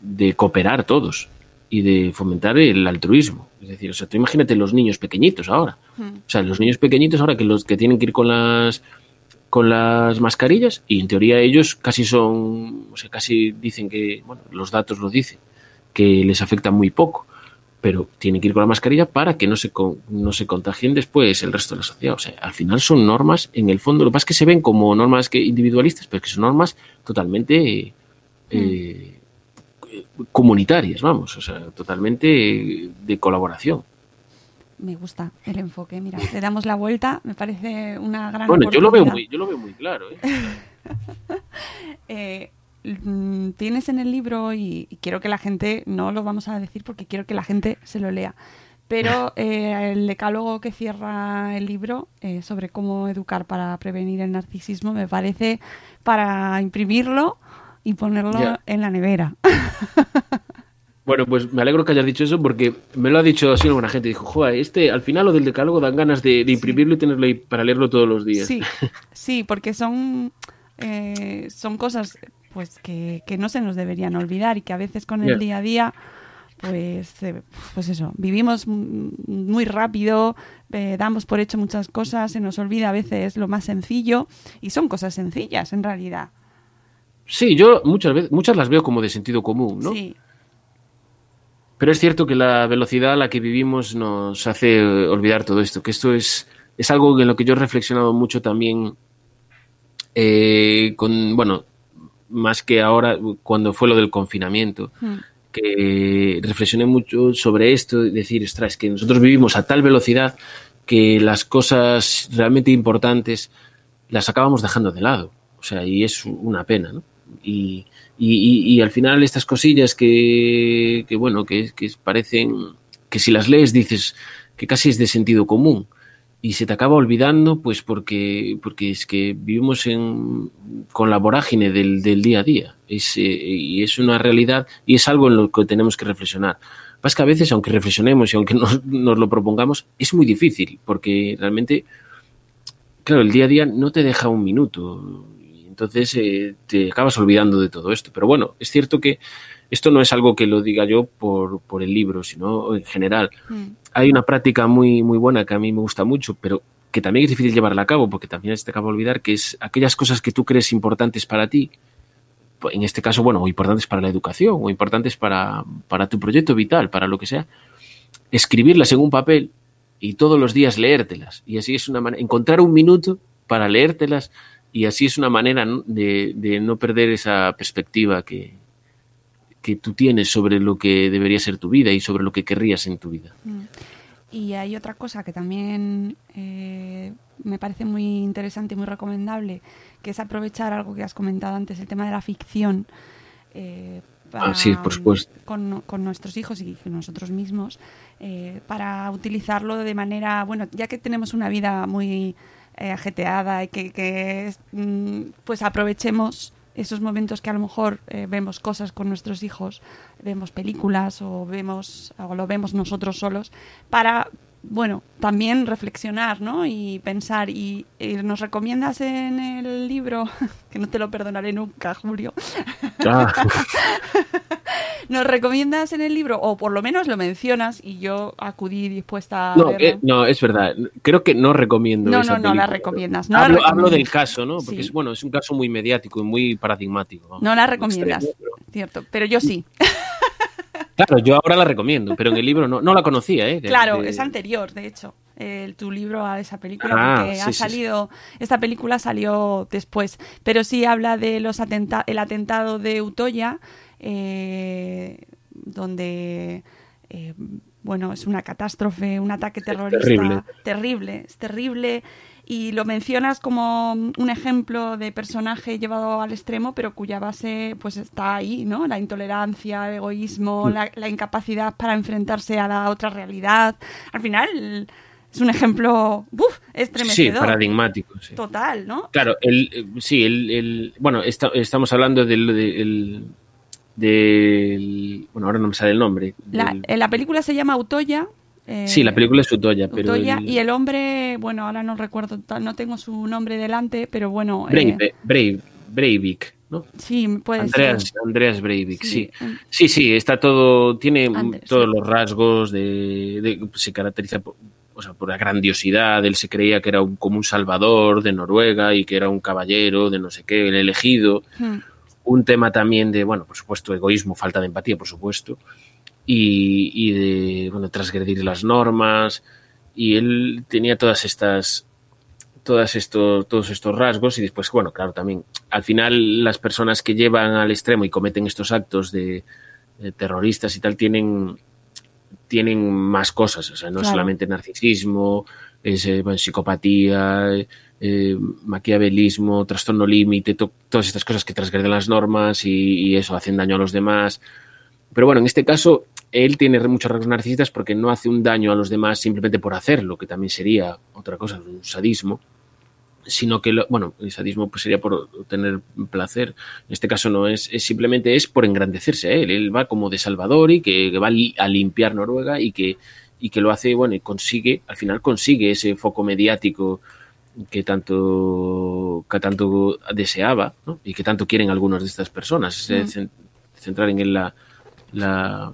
de cooperar todos y de fomentar el altruismo. Es decir, o sea, tú imagínate los niños pequeñitos ahora. Hmm. O sea, los niños pequeñitos ahora que los que tienen que ir con las con las mascarillas y en teoría ellos casi son, o sea, casi dicen que, bueno, los datos lo dicen, que les afecta muy poco, pero tienen que ir con la mascarilla para que no se, con- no se contagien después el resto de la sociedad. O sea, al final son normas, en el fondo, lo que pasa es que se ven como normas que individualistas, pero que son normas totalmente eh, eh, comunitarias, vamos, o sea, totalmente de colaboración. Me gusta el enfoque, mira, le damos la vuelta, me parece una gran Bueno, yo lo veo muy, yo lo veo muy claro. ¿eh? Eh, mm, tienes en el libro, y, y quiero que la gente, no lo vamos a decir porque quiero que la gente se lo lea, pero eh, el decálogo que cierra el libro eh, sobre cómo educar para prevenir el narcisismo me parece para imprimirlo y ponerlo en la nevera. Bueno, pues me alegro que hayas dicho eso porque me lo ha dicho así alguna gente. Dijo, joder, este, al final lo del decálogo dan ganas de, de imprimirlo y tenerlo ahí para leerlo todos los días. Sí, sí, porque son, eh, son cosas pues que, que no se nos deberían olvidar y que a veces con el día a día, pues, eh, pues eso, vivimos muy rápido, eh, damos por hecho muchas cosas, se nos olvida a veces lo más sencillo y son cosas sencillas en realidad. Sí, yo muchas veces, muchas las veo como de sentido común, ¿no? Sí, Pero es cierto que la velocidad a la que vivimos nos hace olvidar todo esto, que esto es, es algo en lo que yo he reflexionado mucho también eh, con, bueno, más que ahora cuando fue lo del confinamiento, Mm. que reflexioné mucho sobre esto y decir, ostras, es que nosotros vivimos a tal velocidad que las cosas realmente importantes las acabamos dejando de lado. O sea, y es una pena, ¿no? Y, y, y- y al final estas cosillas que, que bueno, que, que parecen, que si las lees dices que casi es de sentido común y se te acaba olvidando, pues porque, porque es que vivimos en, con la vorágine del, del día a día. Es, eh, y es una realidad y es algo en lo que tenemos que reflexionar. Pasa que a veces, aunque reflexionemos y aunque nos, nos lo propongamos, es muy difícil, porque realmente, claro, el día a día no te deja un minuto. Entonces eh, te acabas olvidando de todo esto. Pero bueno, es cierto que esto no es algo que lo diga yo por, por el libro, sino en general Mm. hay una práctica muy, muy buena que a mí me gusta mucho, pero que también es difícil llevarla a cabo porque también se te acaba de olvidar que es aquellas cosas que tú crees importantes para ti, pues, en este caso, bueno, o importantes para la educación, o importantes para, para tu proyecto vital, para lo que sea, escribirlas en un papel y todos los días leértelas. Y así es una manera, encontrar un minuto para leértelas y así es una manera de, de no perder esa perspectiva que, que tú tienes sobre lo que debería ser tu vida y sobre lo que querrías en tu vida. Y hay otra cosa que también eh, me parece muy interesante y muy recomendable, que es aprovechar algo que has comentado antes, el tema de la ficción. eh, Ah, sí, por supuesto. Con, con nuestros hijos y con nosotros mismos, eh, para utilizarlo de manera, bueno, ya que tenemos una vida muy eh, ajeteada y que, que es, mm, pues aprovechemos esos momentos que a lo mejor eh, vemos cosas con nuestros hijos, vemos películas o vemos o lo vemos nosotros solos para bueno, también reflexionar, ¿no? Y pensar. Y, eh, nos recomiendas en el libro, que no te lo perdonaré nunca, Julio. Ah, Nos recomiendas en el libro, o por lo menos lo mencionas, y yo acudí dispuesta a no, eh, no, es verdad. Creo que no recomiendo No, esa no, no la recomiendas, no la hablo, hablo del caso, ¿no? Porque Sí. es, bueno, es un caso muy mediático y muy paradigmático. No la recomiendas, pero- cierto, pero yo sí. Claro, yo ahora la recomiendo, pero en el libro no, no la conocía, ¿eh? De- Claro, de- es anterior, de hecho, el- tu libro a esa película, Ah, porque sí, ha sí, sí. salido, esta película salió después, pero sí habla de los atenta el atentado de Utoya, eh, donde, eh, bueno, es una catástrofe, un ataque terrorista terrible. terrible, es terrible. Y lo mencionas como un ejemplo de personaje llevado al extremo, pero cuya base pues está ahí, ¿no? La intolerancia, el egoísmo, Mm. la, la incapacidad para enfrentarse a la otra realidad. Al final es un ejemplo. Sí, estremecedor. paradigmático. sí. Total, ¿no? Claro, el, sí, el, el- bueno, esta- estamos hablando del, del, del- bueno, ahora no me sale el nombre. La, del- en la película se llama Utoya. Eh, sí, la película es Utoya, pero Utoya, el- y el hombre, bueno, ahora no recuerdo, no tengo su nombre delante, pero bueno. eh, Brave, eh, Brave, Breivik, ¿no? Sí, puede Andreas, ser. Andreas Breivik, sí. Sí. sí. Sí, está todo, tiene Andrés, todos sí. los rasgos de, de- se caracteriza por, o sea, por la grandiosidad, él se creía que era un- como un salvador de Noruega y que era un caballero de no sé qué, el elegido. Hmm. Un tema también de, bueno, por supuesto, egoísmo, falta de empatía, por supuesto, y, y de, bueno, transgredir las normas, y él tenía todas estas todas estos, todos estos rasgos y después, bueno, claro, también al final las personas que llevan al extremo y cometen estos actos de, de terroristas y tal tienen, tienen más cosas, o sea, no Claro. solamente narcisismo, es, eh, bueno, psicopatía, eh, maquiavelismo, trastorno límite, to- todas estas cosas que transgreden las normas y, y eso hacen daño a los demás. Pero bueno, en este caso, él tiene muchos rasgos narcisistas porque no hace un daño a los demás simplemente por hacerlo, que también sería otra cosa, un sadismo, sino que, lo- bueno, el sadismo pues sería por tener placer. En este caso no es, es simplemente es por engrandecerse a él. Él va como de Salvador y que, que va li- a limpiar Noruega y que, y que lo hace, bueno, y consigue, al final consigue ese foco mediático que tanto, que tanto deseaba ¿no? y que tanto quieren algunas de estas personas, Mm. cen- centrar en la, la,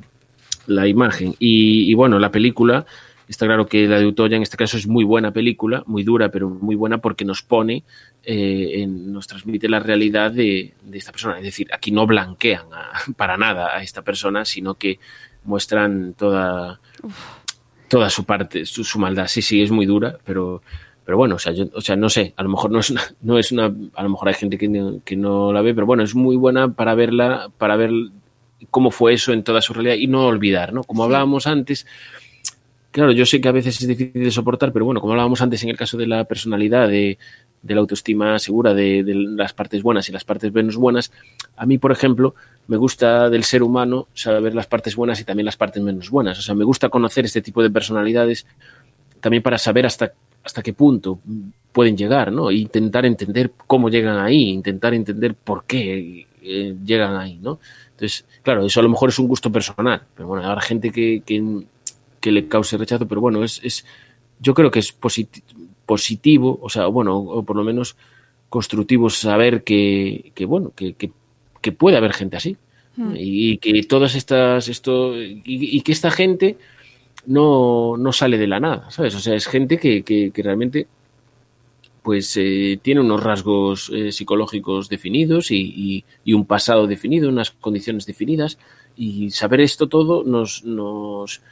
la imagen. Y, y bueno, la película, está claro que la de Utoya en este caso es muy buena película, muy dura, pero muy buena porque nos pone, eh, en- nos transmite la realidad de, de esta persona. Es decir, aquí no blanquean a- para nada a esta persona, sino que muestran toda, toda su parte, su, su maldad. Sí, sí, es muy dura, pero, pero bueno, o sea, yo, o sea, no sé, a lo mejor no es una, no es una, a lo mejor hay gente que no, que no la ve, pero bueno, es muy buena para verla, para ver cómo fue eso en toda su realidad y no olvidar, ¿no? Como hablábamos antes, claro, yo sé que a veces es difícil de soportar, pero bueno, como hablábamos antes en el caso de la personalidad, de, de la autoestima segura, de, de las partes buenas y las partes menos buenas, a mí, por ejemplo, me gusta del ser humano saber las partes buenas y también las partes menos buenas. O sea, me gusta conocer este tipo de personalidades también para saber hasta, hasta qué punto pueden llegar, ¿no? E intentar entender cómo llegan ahí, intentar entender por qué eh, llegan ahí, ¿no? Entonces, claro, eso a lo mejor es un gusto personal, pero bueno, habrá gente que, que, que le cause rechazo, pero bueno, es, es yo creo que es posit positivo, o sea, bueno, o por lo menos constructivo saber que, que bueno, que, que, que, puede haber gente así. Hmm. Y, que todas estas, esto, y, y, que esta gente no, no sale de la nada, ¿sabes? O sea, es gente que realmente pues eh, tiene unos rasgos eh, psicológicos definidos y, y, y, un pasado definido, unas condiciones definidas y saber esto todo nos, nos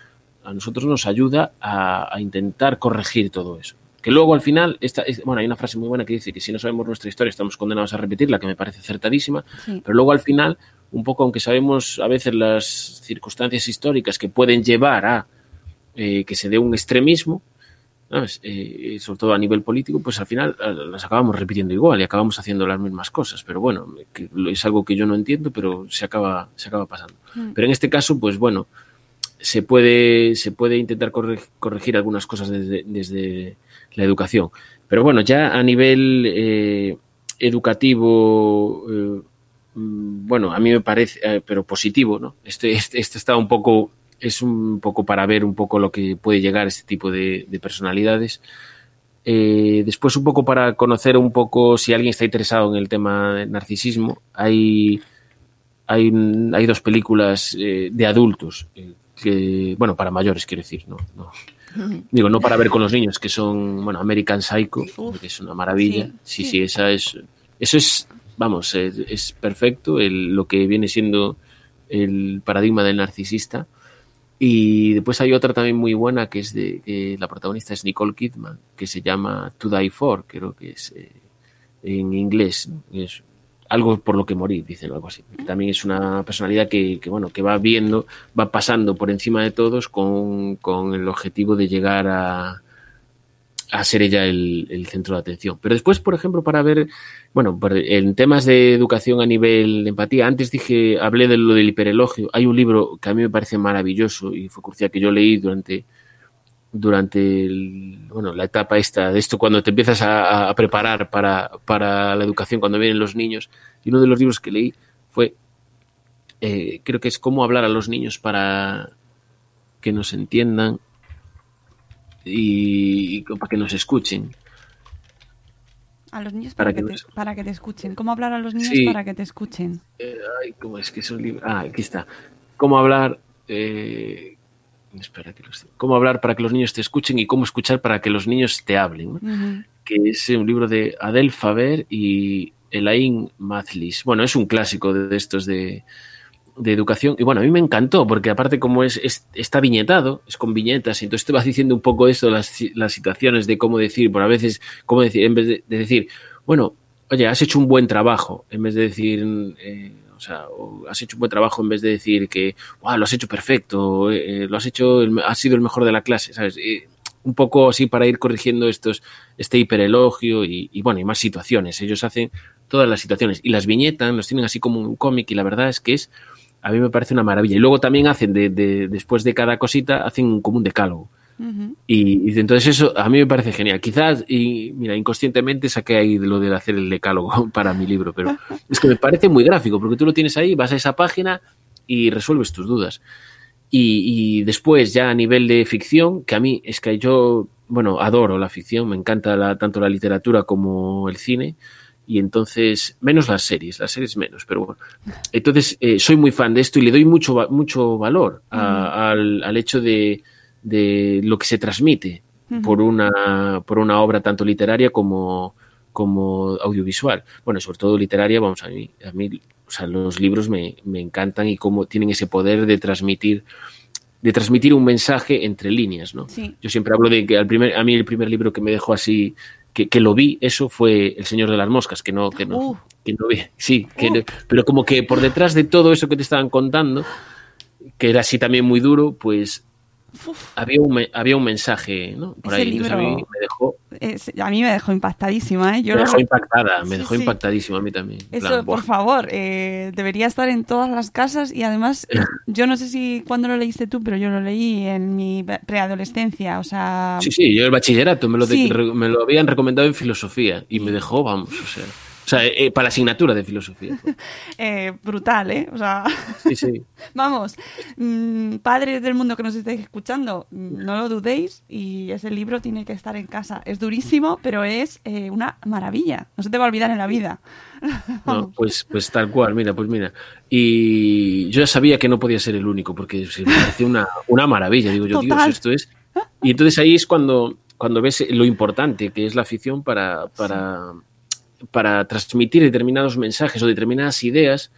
a nosotros nos ayuda a, a, intentar corregir todo eso. Que luego al final, esta, es, bueno, hay una frase muy buena que dice que si no sabemos nuestra historia estamos condenados a repetirla, que me parece acertadísima, sí. pero luego al final, un poco aunque sabemos a veces las circunstancias históricas que pueden llevar a eh, que se dé un extremismo, ¿sabes? Eh, sobre todo a nivel político, pues al final las acabamos repitiendo igual y acabamos haciendo las mismas cosas. Pero bueno, que es algo que yo no entiendo, pero se acaba, se acaba pasando. Mm. Pero en este caso, pues bueno, se puede, se puede intentar corregir, algunas cosas desde, desde, la educación. Pero bueno, ya a nivel eh, educativo, eh, bueno, a mí me parece, eh, pero positivo, ¿no? Este, este, este está un poco es un poco para ver un poco lo que puede llegar este tipo de, de personalidades. Eh, después un poco para conocer un poco si alguien está interesado en el tema del narcisismo, hay, hay, hay dos películas eh, de adultos, eh, que, bueno, para mayores quiero decir, no, no. Digo, no para ver con los niños, que son, bueno, American Psycho, Uf, que es una maravilla. Sí, sí, esa es, eso es, vamos, es, es perfecto, el, lo que viene siendo el paradigma del narcisista. Y después hay otra también muy buena que es de que la protagonista es Nicole Kidman, que se llama To Die For, creo que es eh, en inglés, es algo por lo que morir, dicen algo así. También es una personalidad que, que, bueno, que va viendo, va pasando por encima de todos con, con el objetivo de llegar a, a ser ella el, centro de atención. Pero después, por ejemplo, para ver, bueno, en temas de educación a nivel de empatía, antes dije, hablé de lo del hiperelogio. Hay un libro que a mí me parece maravilloso y fue crucial que yo leí durante, durante el, bueno, la etapa esta, de esto cuando te empiezas a, a preparar para, para, la educación, cuando vienen los niños. Y uno de los libros que leí fue, eh, creo que es cómo hablar a los niños para que nos entiendan y, y para que nos escuchen. A los niños para, Para que, que te, para que te escuchen. ¿Cómo hablar a los niños Sí. para que te escuchen? Eh, ay, ¿cómo es que es un libro? Ah, aquí está. ¿Cómo hablar? eh, espera que los- ¿Cómo hablar para que los niños te escuchen y cómo escuchar para que los niños te hablen? Que es un libro de Adel Faber y Elaine Mazlis. Bueno, es un clásico de estos de, de educación. Y bueno, a mí me encantó, porque aparte como es, es- está viñetado, es con viñetas, y entonces te vas diciendo un poco esto, las, las situaciones de cómo decir, por a veces, cómo decir, en vez de, de decir, bueno, oye, has hecho un buen trabajo, en vez de decir, eh, o sea, has hecho un buen trabajo en vez de decir que, wow, lo has hecho perfecto, eh, lo has hecho, has sido el mejor de la clase, ¿sabes? Eh, un poco así para ir corrigiendo estos, este hiperelogio y, y bueno, y más situaciones. Ellos hacen todas las situaciones y las viñetan, los tienen así como un cómic y la verdad es que es, a mí me parece una maravilla. Y luego también hacen, de, de- después de cada cosita, hacen como un decálogo. Ujú. Y, y entonces eso a mí me parece genial. Quizás, y mira, inconscientemente saqué ahí lo de hacer el decálogo para mi libro, pero es que me parece muy gráfico, porque tú lo tienes ahí, vas a esa página y resuelves tus dudas. Y, y después, ya a nivel de ficción, que a mí es que yo, bueno, adoro la ficción, me encanta la- tanto la literatura como el cine, y entonces, menos las series, las series menos, pero bueno. Entonces, eh, soy muy fan de esto y le doy mucho, mucho valor a- al, al hecho de, de lo que se transmite por una, por una obra tanto literaria como, como audiovisual. Bueno, sobre todo literaria, vamos, a mí, a mí o sea, los libros me, me encantan y cómo tienen ese poder de transmitir de transmitir un mensaje entre líneas, ¿no? Sí. Yo siempre hablo de que al primer, a mí el primer libro que me dejó así, que, que lo vi, eso fue El Señor de las Moscas, que no, que no, Uh. que no vi. Sí, que Uh. no- pero como que por detrás de todo eso que te estaban contando, que era así también muy duro, pues había un, había un mensaje, ¿no? Por Ese ahí. A mí me dejó, Es- a mí me dejó impactadísima, ¿eh? Yo me lo- dejó impactada, me Sí, dejó sí. impactadísimo a mí también. Eso, plan, por favor, eh, debería estar en todas las casas y además, yo no sé si cuándo lo leíste tú, pero yo lo leí en mi pre- preadolescencia, o sea... Sí, sí, yo el bachillerato me lo, de- Sí. re- me lo habían recomendado en filosofía y me dejó, vamos, o sea, o sea eh, para la asignatura de filosofía. fue. eh, brutal, ¿eh? O sea, Sí, sí. vamos, mm, padres del mundo que nos estéis escuchando, mm, no lo dudéis y ese libro tiene que estar en casa. Es durísimo, pero es eh, una maravilla. No se te va a olvidar en la vida. No, pues, pues tal cual, mira, pues mira. Y yo ya sabía que no podía ser el único, porque se me pareció una, una maravilla. Digo yo, Total. Dios, esto es. Y entonces ahí es cuando, cuando ves lo importante que es la ficción para, para, para transmitir determinados mensajes o determinadas ideas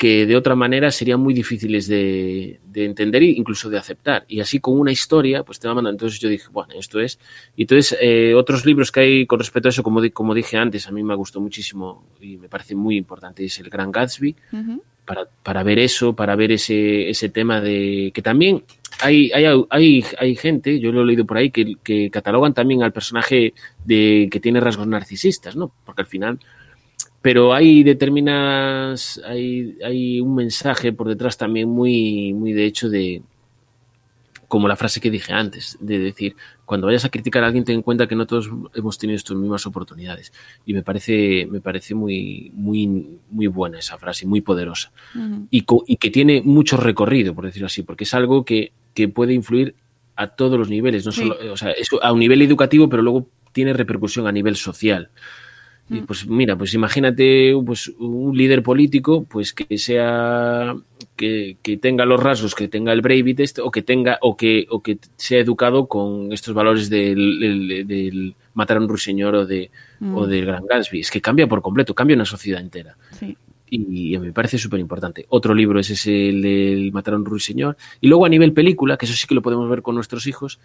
que de otra manera serían muy difíciles de, de entender e incluso de aceptar. Y así con una historia, pues te va mandando. Entonces yo dije, bueno, esto es. Y entonces eh, otros libros que hay con respecto a eso, como, como dije antes, a mí me gustó muchísimo y me parece muy importante, es El Gran Gatsby, Ujú. Para, para ver eso, para ver ese, ese tema de que también hay, hay, hay, hay gente, yo lo he leído por ahí, que, que catalogan también al personaje de que tiene rasgos narcisistas, ¿no? Porque al final pero hay determinadas hay, hay un mensaje por detrás también muy muy de hecho de como la frase que dije antes de decir cuando vayas a criticar a alguien ten en cuenta que no todos hemos tenido estas mismas oportunidades. Y me parece me parece muy muy muy buena esa frase muy poderosa. Y, que tiene mucho recorrido por decirlo así porque es algo que, que puede influir a todos los niveles no Sí. solo o sea eso a un nivel educativo pero luego tiene repercusión a nivel social y pues mira, pues imagínate pues, un líder político pues que sea que, que tenga los rasgos que tenga el Breivik este, o que tenga o que o que sea educado con estos valores del, del- del matar a un ruiseñor o de o del Gran Gatsby. Es que cambia por completo, cambia una sociedad entera. Sí. Y, me parece súper importante. Otro libro es ese, el del Matar a un ruiseñor. Y luego a nivel película, que eso sí que lo podemos ver con nuestros hijos,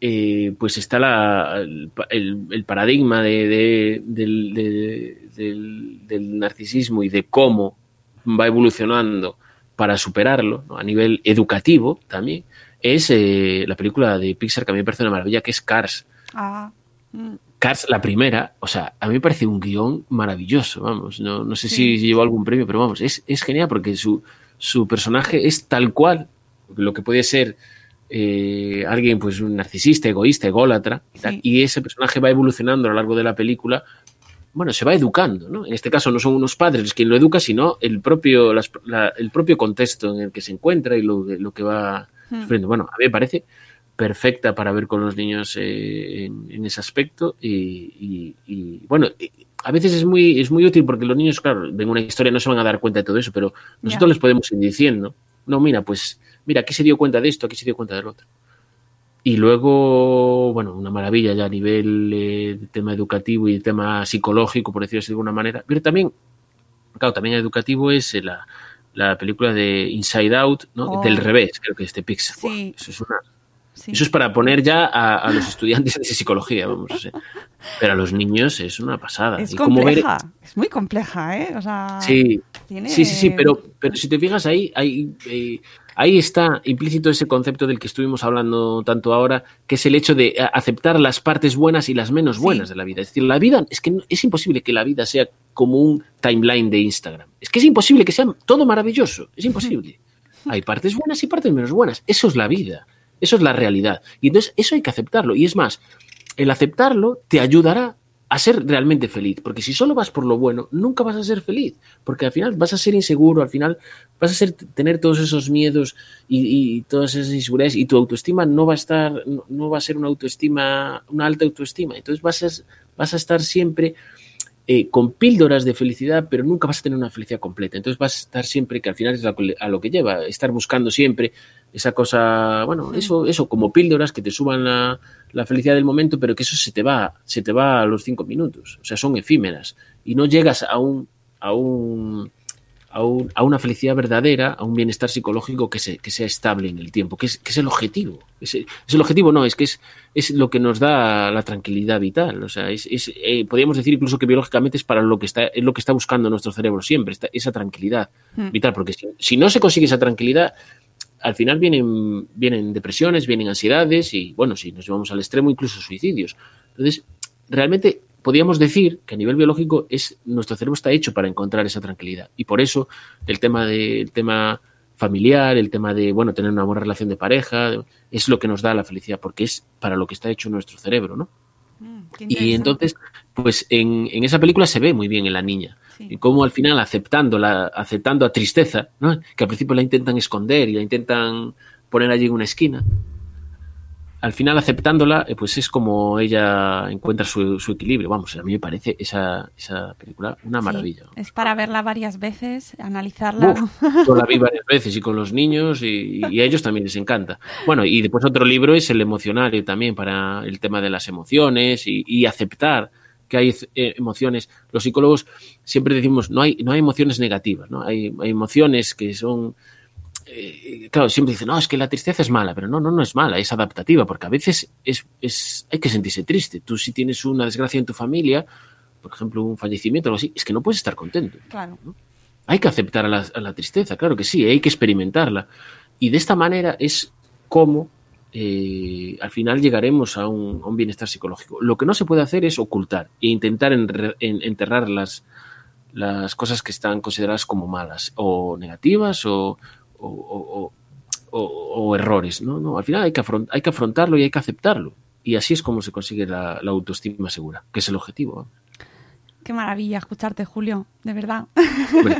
eh, pues está la, el, paradigma de, de- del, de- del- del narcisismo y de cómo va evolucionando para superarlo, ¿no? a nivel educativo también, es eh, la película de Pixar que a mí me parece una maravilla, que es Cars. Ah, mm, Cars, la primera, o sea, a mí me parece un guion maravilloso, vamos, no, no sé si llevó algún premio, pero vamos, es, es genial porque su, su personaje es tal cual lo que puede ser eh, alguien, pues un narcisista, egoísta, ególatra, y, tal, Sí. y ese personaje va evolucionando a lo largo de la película, bueno, se va educando, ¿no? En este caso no son unos padres quien lo educa, sino el propio, las- la- el propio contexto en el que se encuentra y lo, lo que va Hmm. sufriendo. Bueno, a mí me parece perfecta para ver con los niños eh, en, en, ese aspecto y, y, y bueno, a veces es muy, es muy útil porque los niños, claro, ven una historia no se van a dar cuenta de todo eso, pero nosotros yeah. les podemos ir diciendo, no, mira, pues, mira, aquí se dio cuenta de esto, aquí se dio cuenta del otro. Y luego, bueno, una maravilla ya a nivel eh, de tema educativo y de tema psicológico, por decirlo de alguna manera. Pero también, claro, también educativo es la, la película de Inside Out, ¿no? Oh. Del revés, creo que es de Pixar. Sí. Wow, eso es una, Sí. Eso es para poner ya a, a, los estudiantes de psicología, vamos a ser. Pero a los niños es una pasada. Es y compleja, ver... es muy compleja, ¿eh? O sea, sí, tiene... sí, sí, sí, pero, pero si te fijas ahí, ahí, eh, ahí está implícito ese concepto del que estuvimos hablando tanto ahora, que es el hecho de aceptar las partes buenas y las menos buenas sí. de la vida. Es decir, la vida, es que es imposible que la vida sea como un timeline de Instagram. Es que es imposible que sea todo maravilloso, es imposible. Hay partes buenas y partes menos buenas. Eso es la vida. Eso es la realidad. Y entonces eso hay que aceptarlo. Y es más, el aceptarlo te ayudará a ser realmente feliz. Porque si solo vas por lo bueno, nunca vas a ser feliz. Porque al final vas a ser inseguro, al final vas a ser, tener todos esos miedos y, y todas esas inseguridades y tu autoestima no va a estar, no, no, va a ser una autoestima, una alta autoestima. Entonces vas a, vas a estar siempre eh, con píldoras de felicidad, pero nunca vas a tener una felicidad completa. Entonces vas a estar siempre, que al final es a, a lo que lleva, estar buscando siempre esa cosa, bueno, eso, eso como píldoras que te suban la, la, felicidad del momento, pero que eso se te va, se te va a los cinco minutos. O sea, son efímeras. Y no llegas a un, a un, a, un, a una felicidad verdadera, a un bienestar psicológico que, se, que sea estable en el tiempo, que es, que es el objetivo. Es, es, el objetivo, no, es que es, es lo que nos da la tranquilidad vital. O sea, es, es eh, podríamos decir incluso que biológicamente es para lo que está, es lo que está buscando nuestro cerebro siempre, esta, esa tranquilidad mm. vital, porque si, si no se consigue esa tranquilidad, al final vienen, vienen depresiones, vienen ansiedades y, bueno, si nos llevamos al extremo, incluso suicidios. Entonces, realmente podríamos decir que a nivel biológico es, nuestro cerebro está hecho para encontrar esa tranquilidad. Y por eso el tema, de, el tema familiar, el tema de, bueno, tener una buena relación de pareja, es lo que nos da la felicidad, porque es para lo que está hecho nuestro cerebro, ¿no? Mm, y entonces, pues en, en, esa película se ve muy bien en la niña. Sí. Y cómo al final aceptando, la, aceptando a tristeza, ¿no? que al principio la intentan esconder y la intentan poner allí en una esquina, al final aceptándola, eh, pues es como ella encuentra su, su, equilibrio. Vamos, a mí me parece esa, esa película una maravilla. Sí, es para verla varias veces, analizarla. Uf, yo la vi varias veces y con los niños y, y, a ellos también les encanta. Bueno, y después otro libro es el emocionario también para el tema de las emociones y, y aceptar que hay eh, emociones. Los psicólogos siempre decimos no hay, no hay emociones negativas, ¿no? Hay, hay emociones que son eh, claro, siempre dicen, no, es que la tristeza es mala, pero no, no, no es mala, es adaptativa, porque a veces es, es, hay que sentirse triste. Tú si tienes una desgracia en tu familia, por ejemplo, un fallecimiento o algo así, es que no puedes estar contento. Claro. ¿no? Hay que aceptar a la, a la, tristeza, claro que sí, hay que experimentarla. Y de esta manera es como eh, al final llegaremos a un, a un, bienestar psicológico. Lo que no se puede hacer es ocultar e intentar en, en, enterrar las, las cosas que están consideradas como malas o negativas o, o, o, o, errores. ¿no? No, al final hay que, hay que afrontarlo y hay que aceptarlo. Y así es como se consigue la, la autoestima segura, que es el objetivo. Qué maravilla escucharte, Julio, de verdad. Bueno,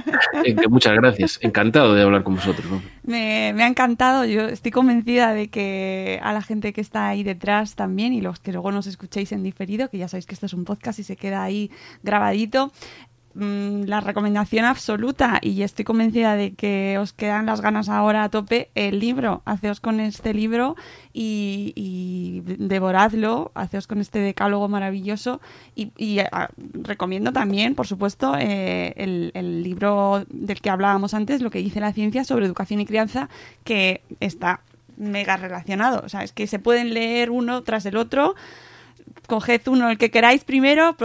muchas gracias. Encantado de hablar con vosotros. ¿no? Me, me, ha encantado. Yo estoy convencida de que a la gente que está ahí detrás también y los que luego nos escuchéis en diferido, que ya sabéis que esto es un podcast y se queda ahí grabadito, Mm, la recomendación absoluta y estoy convencida de que os quedan las ganas ahora a tope el libro. Haceos con este libro y, devoradlo, haceos con este decálogo maravilloso y, y a, recomiendo también, por supuesto, eh, el, el, libro del que hablábamos antes, lo que dice la ciencia sobre educación y crianza, que está mega relacionado. O sea, es que se pueden leer uno tras el otro coged uno el que queráis primero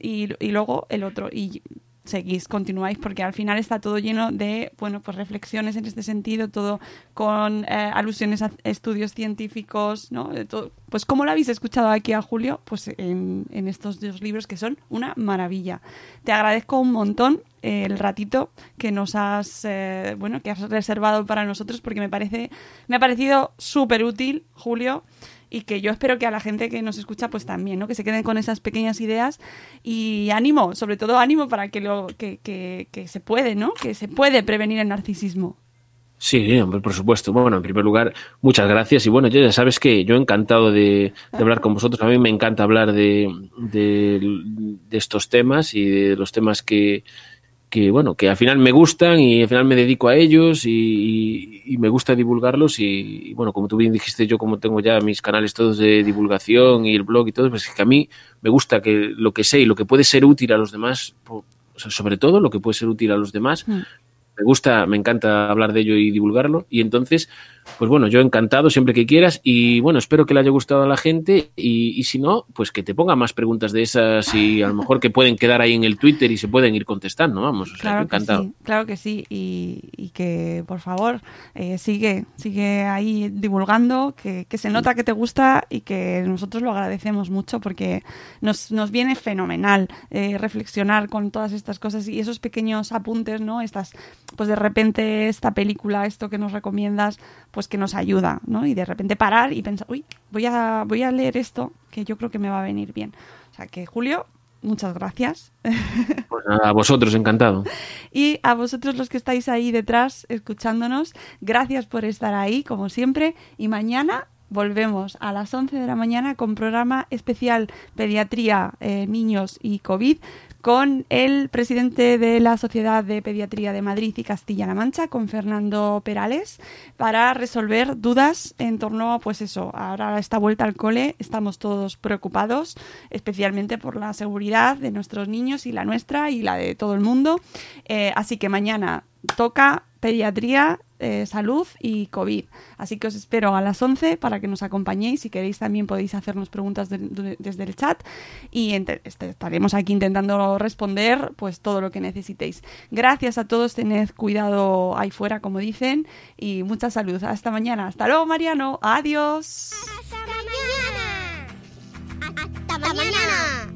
y, y, luego el otro y seguís, continuáis, porque al final está todo lleno de, bueno, pues reflexiones en este sentido, todo con eh, alusiones a estudios científicos, ¿no? Pues como lo habéis escuchado aquí a Julio, pues en, en estos dos libros que son una maravilla. Te agradezco un montón el ratito que nos has eh, bueno que has reservado para nosotros porque me parece me ha parecido súper útil Julio y que yo espero que a la gente que nos escucha pues también, ¿no? Que se queden con esas pequeñas ideas y ánimo, sobre todo ánimo para que lo que, que, que se puede, ¿no? Que se puede prevenir el narcisismo. Sí, hombre, por supuesto. Bueno, en primer lugar, muchas gracias. Y bueno, ya sabes que yo encantado de, de hablar con vosotros. A mí me encanta hablar de, de, de estos temas y de los temas que, que, bueno, que al final me gustan y al final me dedico a ellos y, y, me gusta divulgarlos. Y, y, bueno, como tú bien dijiste, yo como tengo ya mis canales todos de divulgación y el blog y todo, pues es que a mí me gusta que lo que sé y lo que puede ser útil a los demás, o sea, sobre todo lo que puede ser útil a los demás. Mm me gusta, me encanta hablar de ello y divulgarlo. Y entonces, pues bueno, yo encantado siempre que quieras. Y bueno, espero que le haya gustado a la gente. Y, y, si no, pues que te ponga más preguntas de esas y a lo mejor que pueden quedar ahí en el Twitter y se pueden ir contestando, vamos. O sea, claro encantado. Que sí, claro que sí. Y, y que, por favor, eh, sigue, sigue ahí divulgando, que, que, se nota que te gusta y que nosotros lo agradecemos mucho porque nos, nos viene fenomenal eh, reflexionar con todas estas cosas y esos pequeños apuntes, ¿no? Estas pues de repente esta película, esto que nos recomiendas, pues que nos ayuda, ¿no? Y de repente parar y pensar, uy, voy a, voy a leer esto que yo creo que me va a venir bien. O sea que, Julio, muchas gracias. Pues a vosotros, encantado. Y a vosotros los que estáis ahí detrás escuchándonos, gracias por estar ahí, como siempre. Y mañana volvemos a las 11 de la mañana con programa especial Pediatría, eh, Niños y COVID con el presidente de la Sociedad de Pediatría de Madrid y Castilla-La Mancha, con Fernando Perales, para resolver dudas en torno a, pues eso, ahora esta vuelta al cole estamos todos preocupados, especialmente por la seguridad de nuestros niños y la nuestra y la de todo el mundo. Eh, así que mañana toca pediatría, eh, salud y COVID. Así que os espero a las 11 para que nos acompañéis. Si queréis también podéis hacernos preguntas de, de, desde el chat y este, estaremos aquí intentando responder pues todo lo que necesitéis. Gracias a todos, tened cuidado ahí fuera como dicen y mucha salud. Hasta mañana. Hasta luego Mariano. Adiós. Hasta mañana. Hasta mañana.